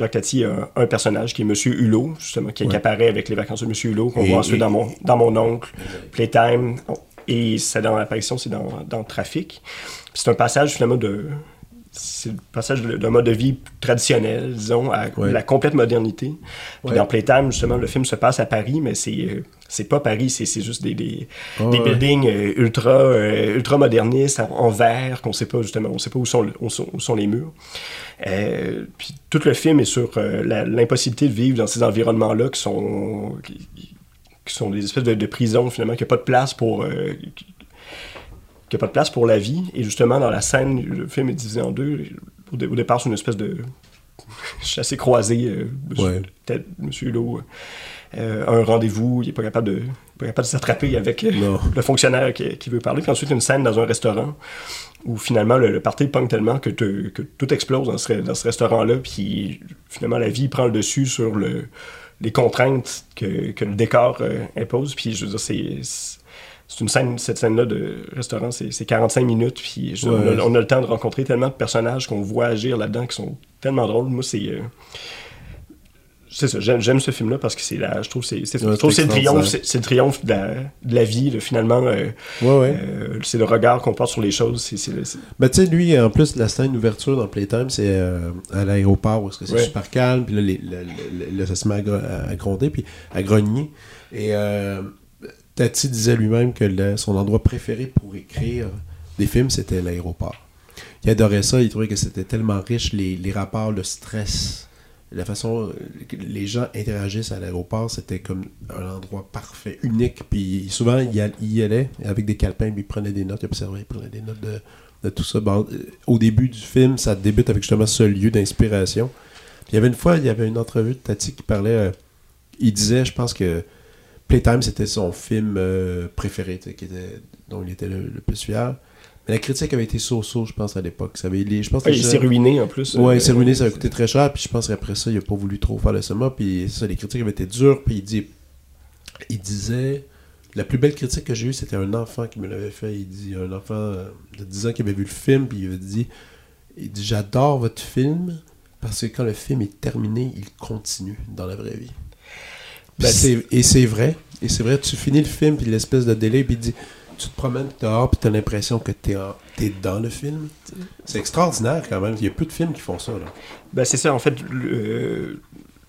Jacques Tati a un personnage qui est Monsieur Hulot, justement, qui, apparaît avec les vacances de Monsieur Hulot, qu'on voit ensuite et- dans, mon, dans Mon Oncle, Playtime. Et c'est dans l'apparition, c'est dans, dans Trafic. C'est un passage, finalement, de. C'est le passage d'un mode de vie traditionnel, disons, à Ouais. la complète modernité. Puis Ouais. dans Playtime, justement, le film se passe à Paris, mais c'est euh, c'est pas Paris, c'est c'est juste des, des, des ouais. buildings euh, ultra, euh, ultra modernistes, en, en verre, qu'on sait pas, justement, on sait pas où sont, où sont, où sont les murs. Euh, puis tout le film est sur euh, l'impossibilité de vivre dans ces environnements-là qui sont, qui, qui sont des espèces de, de prisons, finalement, qui a pas de place pour... euh, qui- qui a pas de place pour la vie. Et justement, dans la scène, le film est divisé en deux. Au, dé- au départ, c'est une espèce de chassé croisé. Euh, Ouais. peut-être Monsieur Hulot euh, a un rendez-vous, il n'est pas capable de, pas capable de s'attraper avec euh, le fonctionnaire qui, qui veut parler. Puis ensuite, une scène dans un restaurant où finalement le, le party punk tellement que, te- que tout explose dans ce, dans ce restaurant-là. Puis finalement, la vie prend le dessus sur le, les contraintes que, que le décor euh, impose. Puis je veux dire, c'est. C'est- une scène, cette scène-là de restaurant, c'est c'est 45 minutes, puis je Ouais. on, a, on a le temps de rencontrer tellement de personnages qu'on voit agir là-dedans qui sont tellement drôles. Moi, c'est. euh, c'est ça, j'aime j'aime ce film-là parce que c'est je trouve que c'est c'est- Ouais, le triomphe, c'est le triomphe de la, de la vie, là, finalement. euh, Ouais, euh, c'est le regard qu'on porte sur les choses. c'est Ben, tu sais, lui, en plus, la scène d'ouverture dans Playtime, c'est euh, à l'aéroport où est-ce que c'est super calme, puis là, les- le- le- le- ça se met à gronder, puis à grogner. Et euh, Tati disait lui-même que son endroit préféré pour écrire des films, c'était l'aéroport. Il adorait ça, il trouvait que c'était tellement riche, les, rapports, le stress, la façon que les gens interagissent à l'aéroport, c'était comme un endroit parfait, unique. Puis souvent, il y, allait avec des calepins, puis il prenait des notes, il observait, il prenait des notes de, tout ça. Euh, au début du film, ça débute avec justement ce lieu d'inspiration. Il y avait une fois, il y avait une entrevue de Tati qui parlait, euh, il disait, je pense que Playtime, c'était son film euh, préféré, qui était, dont il était le, le plus fier. Mais la critique avait été so-so, je pense, à l'époque. Ça avait, les- je pense il s'est ruiné en plus. Ouais, Euh, il s'est ruiné, ça a coûté très cher. Puis je pense qu'après ça, il a pas voulu trop faire le cinéma. Puis ça, les critiques avaient été dures. Puis il, dit, il disait La plus belle critique que j'ai eue, c'était un enfant qui me l'avait fait. Il dit Un enfant euh, de 10 ans qui avait vu le film. Puis il avait dit il dit J'adore votre film parce que quand le film est terminé, il continue dans la vraie vie. Ben, et c'est vrai. Et c'est vrai, tu finis le film, puis l'espèce de délai, puis dit tu te promènes dehors, puis t'as l'impression que t'es, t'es dans le film. C'est extraordinaire quand même. Il y a peu de films qui font ça. Là. Ben, c'est ça, en fait, le, euh,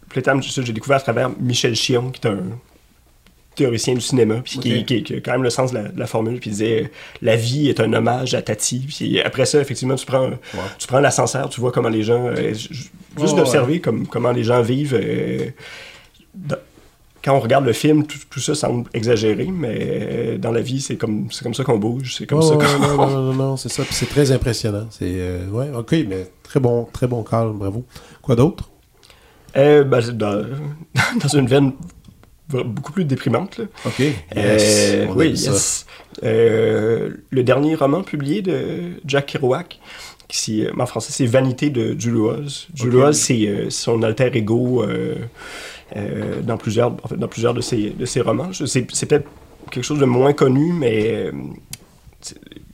Playtime, j'ai découvert à travers Michel Chion, qui est un théoricien du cinéma, puis qui, Ok. qui- qui a quand même le sens de la, de la formule, puis il disait euh, la vie est un hommage à Tati. Puis après ça, effectivement, tu prends, tu prends l'ascenseur, tu vois comment les gens. euh, ju- ju- juste Ouais, d'observer comme, comment les gens vivent. euh, dans- quand on regarde le film, tout, tout ça semble exagéré, mais euh, dans la vie, c'est comme, comme ça qu'on bouge, c'est comme Oh, ça qu'on. non, non, non, non, non, c'est ça. C'est très impressionnant. C'est euh, ouais, ok, mais très bon, très bon call, bravo. Quoi d'autre? Euh, ben, dans, dans une veine beaucoup plus déprimante. Là. Ok. Euh, oui, yes. Le dernier roman publié de Jack Kerouac, qui, en français, c'est Vanité de Juloise. Juloise, c'est son alter ego euh, dans, plusieurs, en fait, dans plusieurs de ses, de ses romans. C'est c'est peut-être quelque chose de moins connu, mais euh,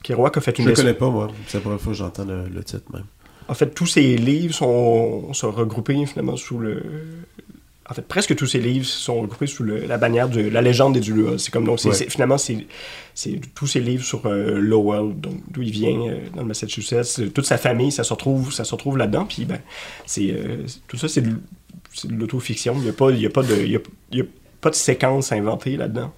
Kerouac a fait Je une le connais pas, moi. C'est la première fois que j'entends le, le titre même. en fait, tous ces livres sont, sont regroupés finalement sous le. En fait, presque tous ces livres sont regroupés sous le- la bannière de la légende des Duluas. C'est comme donc, Ouais. finalement, c'est, c'est tous ces livres sur euh, Lowell, donc d'où il vient, euh, dans le Massachusetts. Toute sa famille, ça se retrouve, ça se retrouve là-dedans. Puis, ben, c'est, euh, tout ça, c'est c'est de l'autofiction. Il n'y a, pas- il y a, pas de- il y a, il y a pas de séquence inventée là-dedans.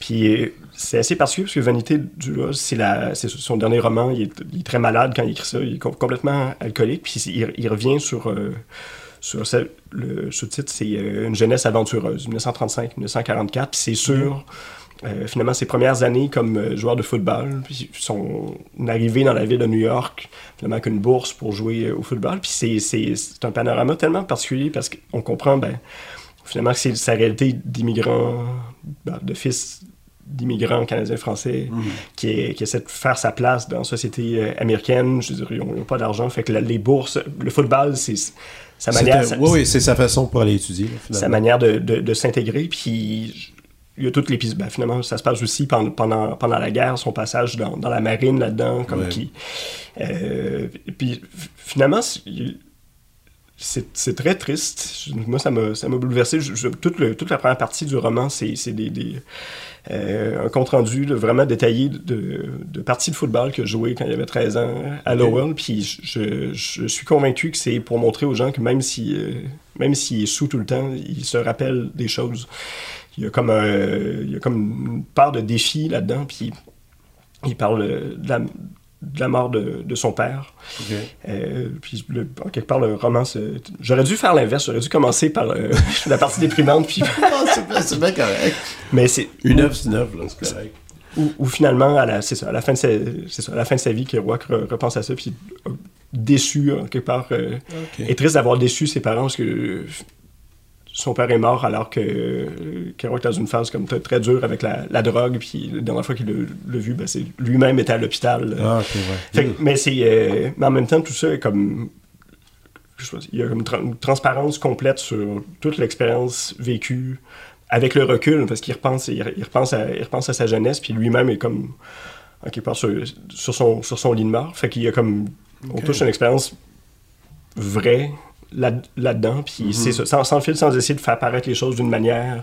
Puis euh, c'est assez particulier parce que Vanité du c'est la c'est son dernier roman. Il est, il est très malade quand il écrit ça. Il est com- complètement alcoolique. Puis il, il revient sur euh, sur le sous-titre, c'est euh, une jeunesse aventureuse, 1935-1944. Puis c'est sur euh, finalement ses premières années comme euh, joueur de football, puis son arrivée dans la ville de New York, finalement avec une bourse pour jouer euh, au football. Puis c'est- un panorama tellement particulier parce qu'on comprend ben, finalement que c'est sa réalité d'immigrant, ben, de fils d'immigrants canadiens-français qui, est- qui essaie de faire sa place dans la société américaine. Je veux dire, ils n'ont pas d'argent, fait que la- les bourses, le football, c'est sa manière, sa- Oui, oui, c'est sa façon pour aller étudier. là, sa manière de, de- de s'intégrer. Puis il y a tout l'épisode. ben, finalement, ça se passe aussi pendant, pendant, pendant la guerre, son passage dans, dans la marine là-dedans, comme Ouais. qui. euh, puis finalement, c'est- très triste. Moi, ça m'a bouleversé. Je- je- toute, le- toute la première partie du roman, c'est des, des, euh, un compte-rendu vraiment détaillé de, de parties de football que je jouais quand il avait 13 ans à Lowell. Puis je, je- je suis convaincu que c'est pour montrer aux gens que même si euh, même s'il est sous tout le temps, il se rappelle des choses. Il y a comme, un, il y a comme une part de défi là-dedans. Puis il parle de la, de la mort de, de son père. Ok. Euh, puis le- en quelque part, le roman, se- j'aurais dû faire l'inverse. J'aurais dû commencer par euh, la partie déprimante. Puis, c'est bien- correct. mais c'est Une œuvre, c'est une œuvre, c'est correct. où finalement, à la, c'est ça, à la fin de sa, c'est ça, à la fin de sa vie, re- repense à ça, puis euh, déçu, en quelque part, euh, est triste d'avoir déçu ses parents parce que son père est mort alors que Kerouac est dans une phase comme très, dure avec la, la drogue, puis la dernière fois qu'il l'a vu, ben, c'est lui-même était à l'hôpital. Ah, ouais. Fait mais c'est euh, mais en même temps tout ça est comme je sais pas, il y a comme une, tra- une transparence complète sur toute l'expérience vécue avec le recul parce qu'il repense il, il repense à il repense à sa jeunesse puis lui-même est comme en quelque part sur, sur son sur son lit de mort fait qu'il y a comme on touche une expérience vraie là, là-dedans puis Mhm. c'est sans, sans fil sans essayer de faire paraître les choses d'une manière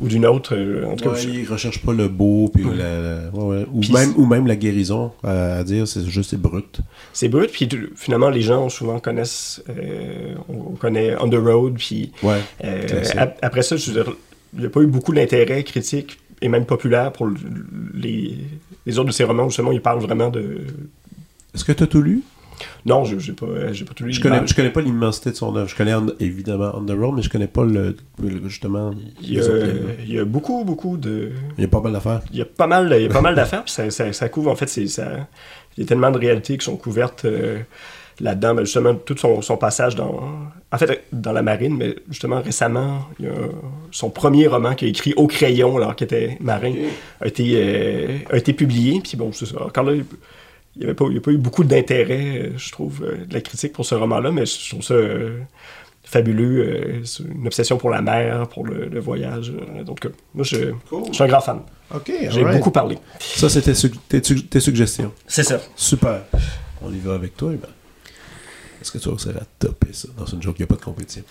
ou d'une autre euh, en tout cas Ouais, je- il recherche pas le beau, puis la- la- ouais, ouais. Ou, même, ou même la guérison, à, à dire, c'est juste c'est brut. C'est brut, puis finalement, les gens souvent connaissent, euh, on on connaît On the Road, puis Ouais. euh, ap- après ça, je veux dire, il n'y a pas eu beaucoup d'intérêt critique et même populaire pour le- les, les autres de ces romans, où justement, ils parlent vraiment de... Est-ce que tu as tout lu? Non, je n'ai pas, euh, j'ai pas tout lu. Je connais, je connais pas l'immensité de son œuvre. Je connais on- évidemment Road, mais je connais pas le, le- justement il y, les a, autres livres. il y a beaucoup, beaucoup de... Il y a pas mal d'affaires. Il y a pas mal, il y a pas mal d'affaires, ça, ça, ça couvre, en fait, c'est, ça, il y a tellement de réalités qui sont couvertes euh, là-dedans. Justement, tout son, son passage dans, en fait, dans la marine, mais justement, récemment, il y a son premier roman qu'il a écrit au crayon, alors qu'il était marin, a, été, euh, a été publié. Puis bon, c'est ça. Là, il n'y avait pas, il y a pas eu beaucoup d'intérêt, euh, je trouve, euh, de la critique pour ce roman-là, mais je trouve ça euh, fabuleux. euh, c'est une obsession pour la mer, pour le, le voyage. donc, euh, moi, je, je suis un grand fan. OK, J'ai beaucoup parlé. Ça, c'était su- tes, su- tes suggestions. C'est ça. Super. On y va avec toi, Ivan. Est-ce que tu réussiras à topper ça? dans une joke, il n'y a pas de compétition.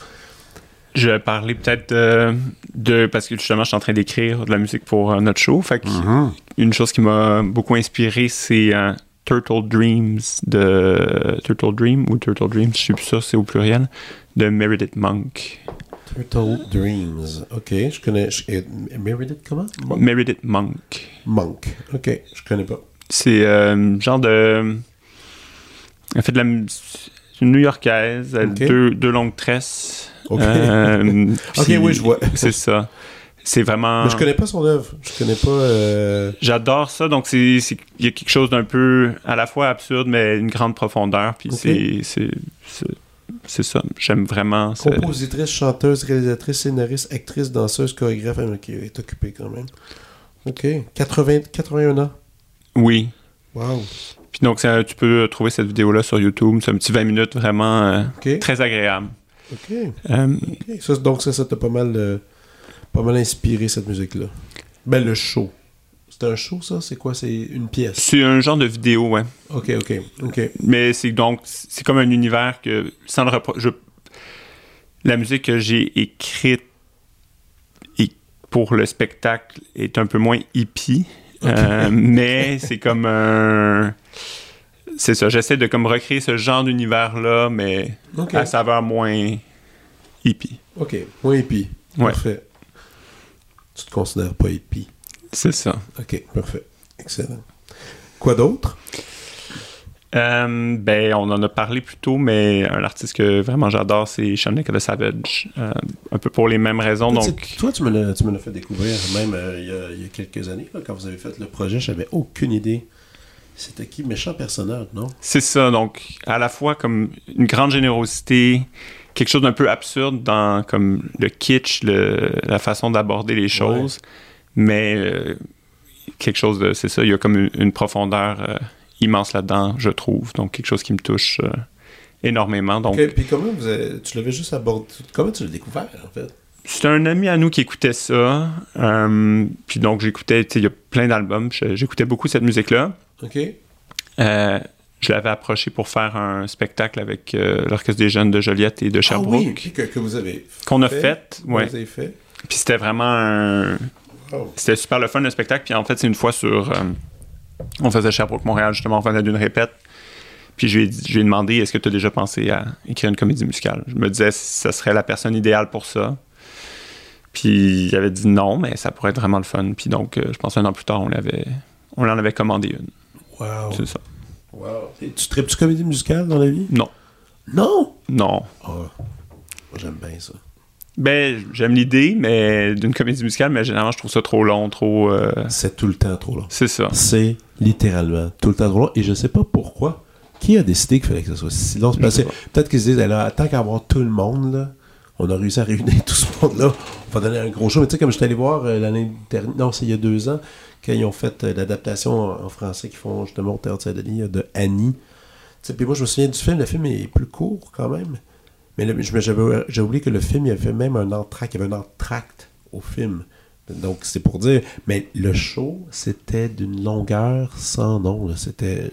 Je vais parler peut-être de, de- Parce que justement, je suis en train d'écrire de la musique pour euh, notre show. Fait que une chose qui m'a beaucoup inspiré, c'est euh, Turtle Dreams de. Turtle Dream ou Turtle Dreams, je sais plus ça, c'est au pluriel, de Meredith Monk. Turtle Dreams. OK, je connais... je- Meredith, comment? Meredith Monk. Monk. OK, je connais pas. C'est euh, genre de. Elle fait de la. une New-Yorkaise, elle a Ok. deux, deux longues tresses. OK. Euh, oui, je vois. C'est ça. C'est vraiment. Mais je connais pas son œuvre. Je connais pas... euh, J'adore ça. Donc, c'est, il y a quelque chose d'un peu à la fois absurde, mais une grande profondeur. Puis c'est, ça. J'aime vraiment. ça. Compositrice, chanteuse, réalisatrice, scénariste, actrice, danseuse, chorégraphe. Ah, OK, elle est occupée quand même. OK. 80, 81 ans. Oui. Wow. Puis donc, ça- tu peux trouver cette vidéo-là sur YouTube. C'est un petit 20 minutes vraiment euh, très agréable. OK. Euh, OK. Ça, donc, ça, ça t'a pas mal, euh, pas mal inspiré, cette musique-là. Ben, le show. C'est un show, ça? C'est quoi? C'est une pièce? c'est un genre de vidéo, ouais. OK, OK. OK. Mais c'est donc, c'est comme un univers que, sans le je, la musique que j'ai écrite pour le spectacle est un peu moins hippie, euh, mais c'est comme un, c'est ça, j'essaie de comme recréer ce genre d'univers-là, mais OK. à saveur moins hippie. OK. Moi, hippie. Ouais. Parfait. Tu te considères pas hippie. C'est ça. OK, parfait. Excellent. Quoi d'autre? Euh, ben, on en a parlé plus tôt, mais un artiste que vraiment j'adore, c'est Shanik the Savage. Euh, un peu pour les mêmes raisons. Toi, Donc, toi, tu me l'as tu me l'as fait découvrir même euh, il, y a, il y a quelques années, là, quand vous avez fait le projet, j'avais aucune idée. C'était qui Méchant personnage, non? C'est ça. Donc, à la fois comme une grande générosité, quelque chose d'un peu absurde dans comme le kitsch, le- la façon d'aborder les choses, mais euh, quelque chose de, c'est ça. Il y a comme une, une profondeur euh, immense là-dedans, je trouve. Donc, quelque chose qui me touche euh, énormément. Donc, Puis comment vous avez- tu l'avais juste abordé Comment tu l'as découvert, en fait? C'était un ami à nous qui écoutait ça. puis donc, j'écoutais, il y a plein d'albums. J'écoutais beaucoup cette musique-là. Ok. Je l'avais approché pour faire un spectacle avec euh, l'Orchestre des Jeunes de Joliette et de Ah Sherbrooke. oui, que, que vous avez Qu'on a fait. fait, ouais. Vous avez fait. Puis c'était vraiment un... C'était super le fun, le spectacle. Puis en fait, c'est une fois sur... euh, on faisait Sherbrooke-Montréal, justement, on venait d'une répète. Puis je lui ai, dit- je lui ai demandé, est-ce que tu as déjà pensé à écrire une comédie musicale? Je me disais, ça serait la personne idéale pour ça. Puis il avait dit non, mais ça pourrait être vraiment le fun. Puis donc, euh, je pense un an plus tard, on l'avait... On en avait commandé une. Wow. C'est ça. Wow. Et tu tripes-tu comédie musicale dans la vie? Non. Non? Non. Ah, Moi, j'aime bien ça. Ben, j'aime l'idée, mais d'une comédie musicale, mais généralement, je trouve ça trop long, trop... euh, C'est tout le temps trop long. C'est ça. C'est littéralement tout le temps trop long. Et je sais pas pourquoi. Qui a décidé qu'il fallait que ce soit si long? Peut-être qu'ils se disent, alors, tant qu'à avoir tout le monde, là, on a réussi à réunir tout ce monde-là. On va donner un gros show. Mais tu sais, comme je suis allé voir euh, l'année dernière, non, c'est il y a deux ans, quand ils ont fait euh, l'adaptation en, français qu'ils font justement au Théâtre euh, de Annie. Puis moi, je me souviens du film. Le film est plus court quand même. Mais j'ai oublié que le film, il avait même un entracte. Il y avait un entracte au film. Donc, c'est pour dire. Mais le show, c'était d'une longueur sans nom. C'était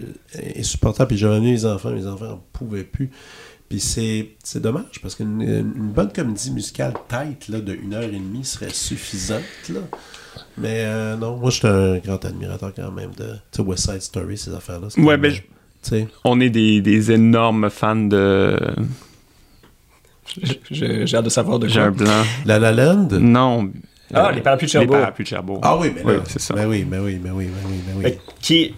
insupportable. Puis j'avais amené les enfants. Mes enfants n'en pouvaient plus. Puis c'est dommage parce qu'une une bonne comédie musicale tête là, de une heure et demie serait suffisante. Mais euh, non, moi, je suis un grand admirateur quand même de tu West Side Story, ces affaires-là. Ouais, ben, je- tu sais, On est des, des énormes fans de... J'ai j'ai hâte de savoir de J'ai quoi. un blanc. La La Land? Non. Ah, Euh, les parapluies de Cherbourg. Les parapluies de Cherbourg. Ah oui, mais Oui, c'est ça. Ben oui, mais oui, mais oui, mais oui, mais oui. Qui,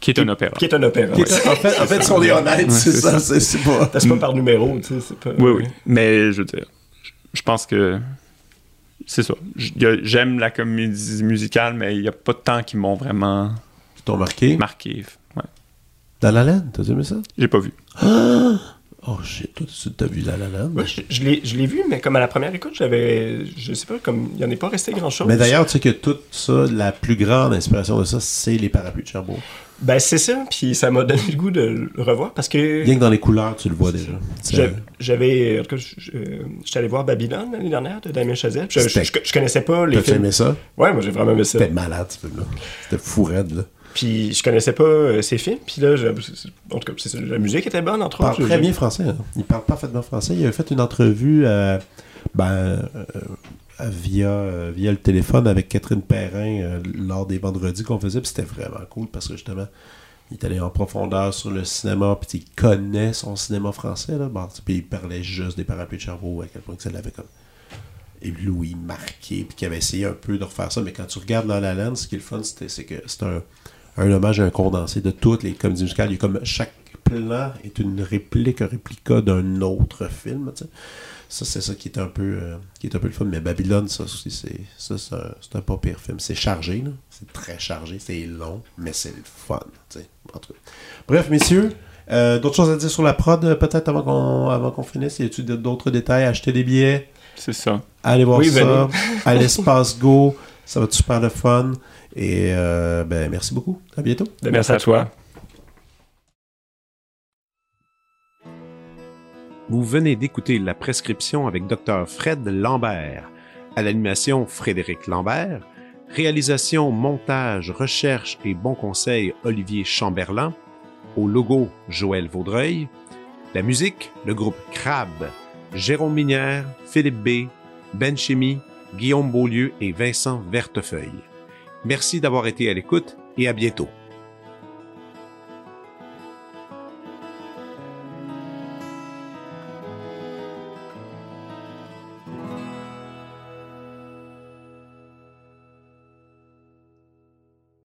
Qui est un opéra. qui est un opéra. Qui ouais. est- en fait, en fait, si on est honnête, c'est c'est ça, c'est pas. C'est pas par numéro, tu sais. c'est pas- Oui, oui. Mais je veux dire, je- je pense que c'est ça. J'aime la comédie musicale, mais il n'y a pas de temps qui m'ont vraiment t'ont marqué? marqué. Ouais. La La Land, t'as aimé ça? J'ai pas vu. Oh shit, toi, t'as vu La La Land? Ouais, je je l'ai vu, mais comme à la première écoute, j'avais. Je sais pas, comme. Il n'y en est pas resté grand chose. Mais d'ailleurs, tu sais que tout ça, la plus grande inspiration de ça, c'est les parapluies de Cherbourg. Ben, c'est ça, puis ça m'a donné le goût de le revoir parce que. Rien que dans les couleurs, tu le vois déjà. J'avais. En tout cas, j'étais allé voir Babylone l'année dernière de Damien Chazelle. Je, je, connaissais pas les T'as films. aimé ça? Ouais, moi j'ai vraiment aimé ça. C'était malade, ce film-là. C'était fou raide, là. Puis je connaissais pas euh, ces films. Puis là, je- en tout cas, la musique était bonne, entre Il parle autres. très bien français. hein. Il parle parfaitement français. Il avait fait une entrevue euh, ben, euh, via, via le téléphone avec Catherine Perrin lors des vendredis qu'on faisait. Puis c'était vraiment cool parce que justement, il est allé en profondeur sur le cinéma. Puis il connaît son cinéma français. Là. Bon, puis il parlait juste des parapluies de Cherbourg, à quel point que ça l'avait comme ébloui, marqué. Puis qu'il avait essayé un peu de refaire ça. Mais quand tu regardes dans la lande, ce qui est le fun, c'est que c'est un, un hommage à un condensé de toutes les comédies musicales. Il y a comme chaque plan est une réplique, un réplica d'un autre film. Ça, c'est ça qui est un peu euh, qui est un peu le fun. Mais Babylone, ça aussi, c'est ça, c'est un, pas pire film. C'est chargé. C'est très chargé, c'est long, mais c'est le fun. Bref, messieurs. euh, d'autres choses à dire sur la prod, peut-être avant qu'on avant qu'on finisse? Y a-t-il d'autres détails? Acheter des billets? C'est ça. Allez voir Oui, ça à l'espace Go. Ça va être super le fun. Et euh, ben, merci beaucoup. À bientôt. Merci à toi. Vous venez d'écouter La Prescription avec Dr. Fred Lambert. À l'animation, Frédéric Lambert. Réalisation, montage, recherche et bons conseils, Olivier Chamberlain. Au logo, Joël Vaudreuil. La musique, le groupe Crab. Jérôme Minière, Philippe B., Ben Chimie, Guillaume Beaulieu et Vincent Vertefeuille. Merci d'avoir été à l'écoute et à bientôt.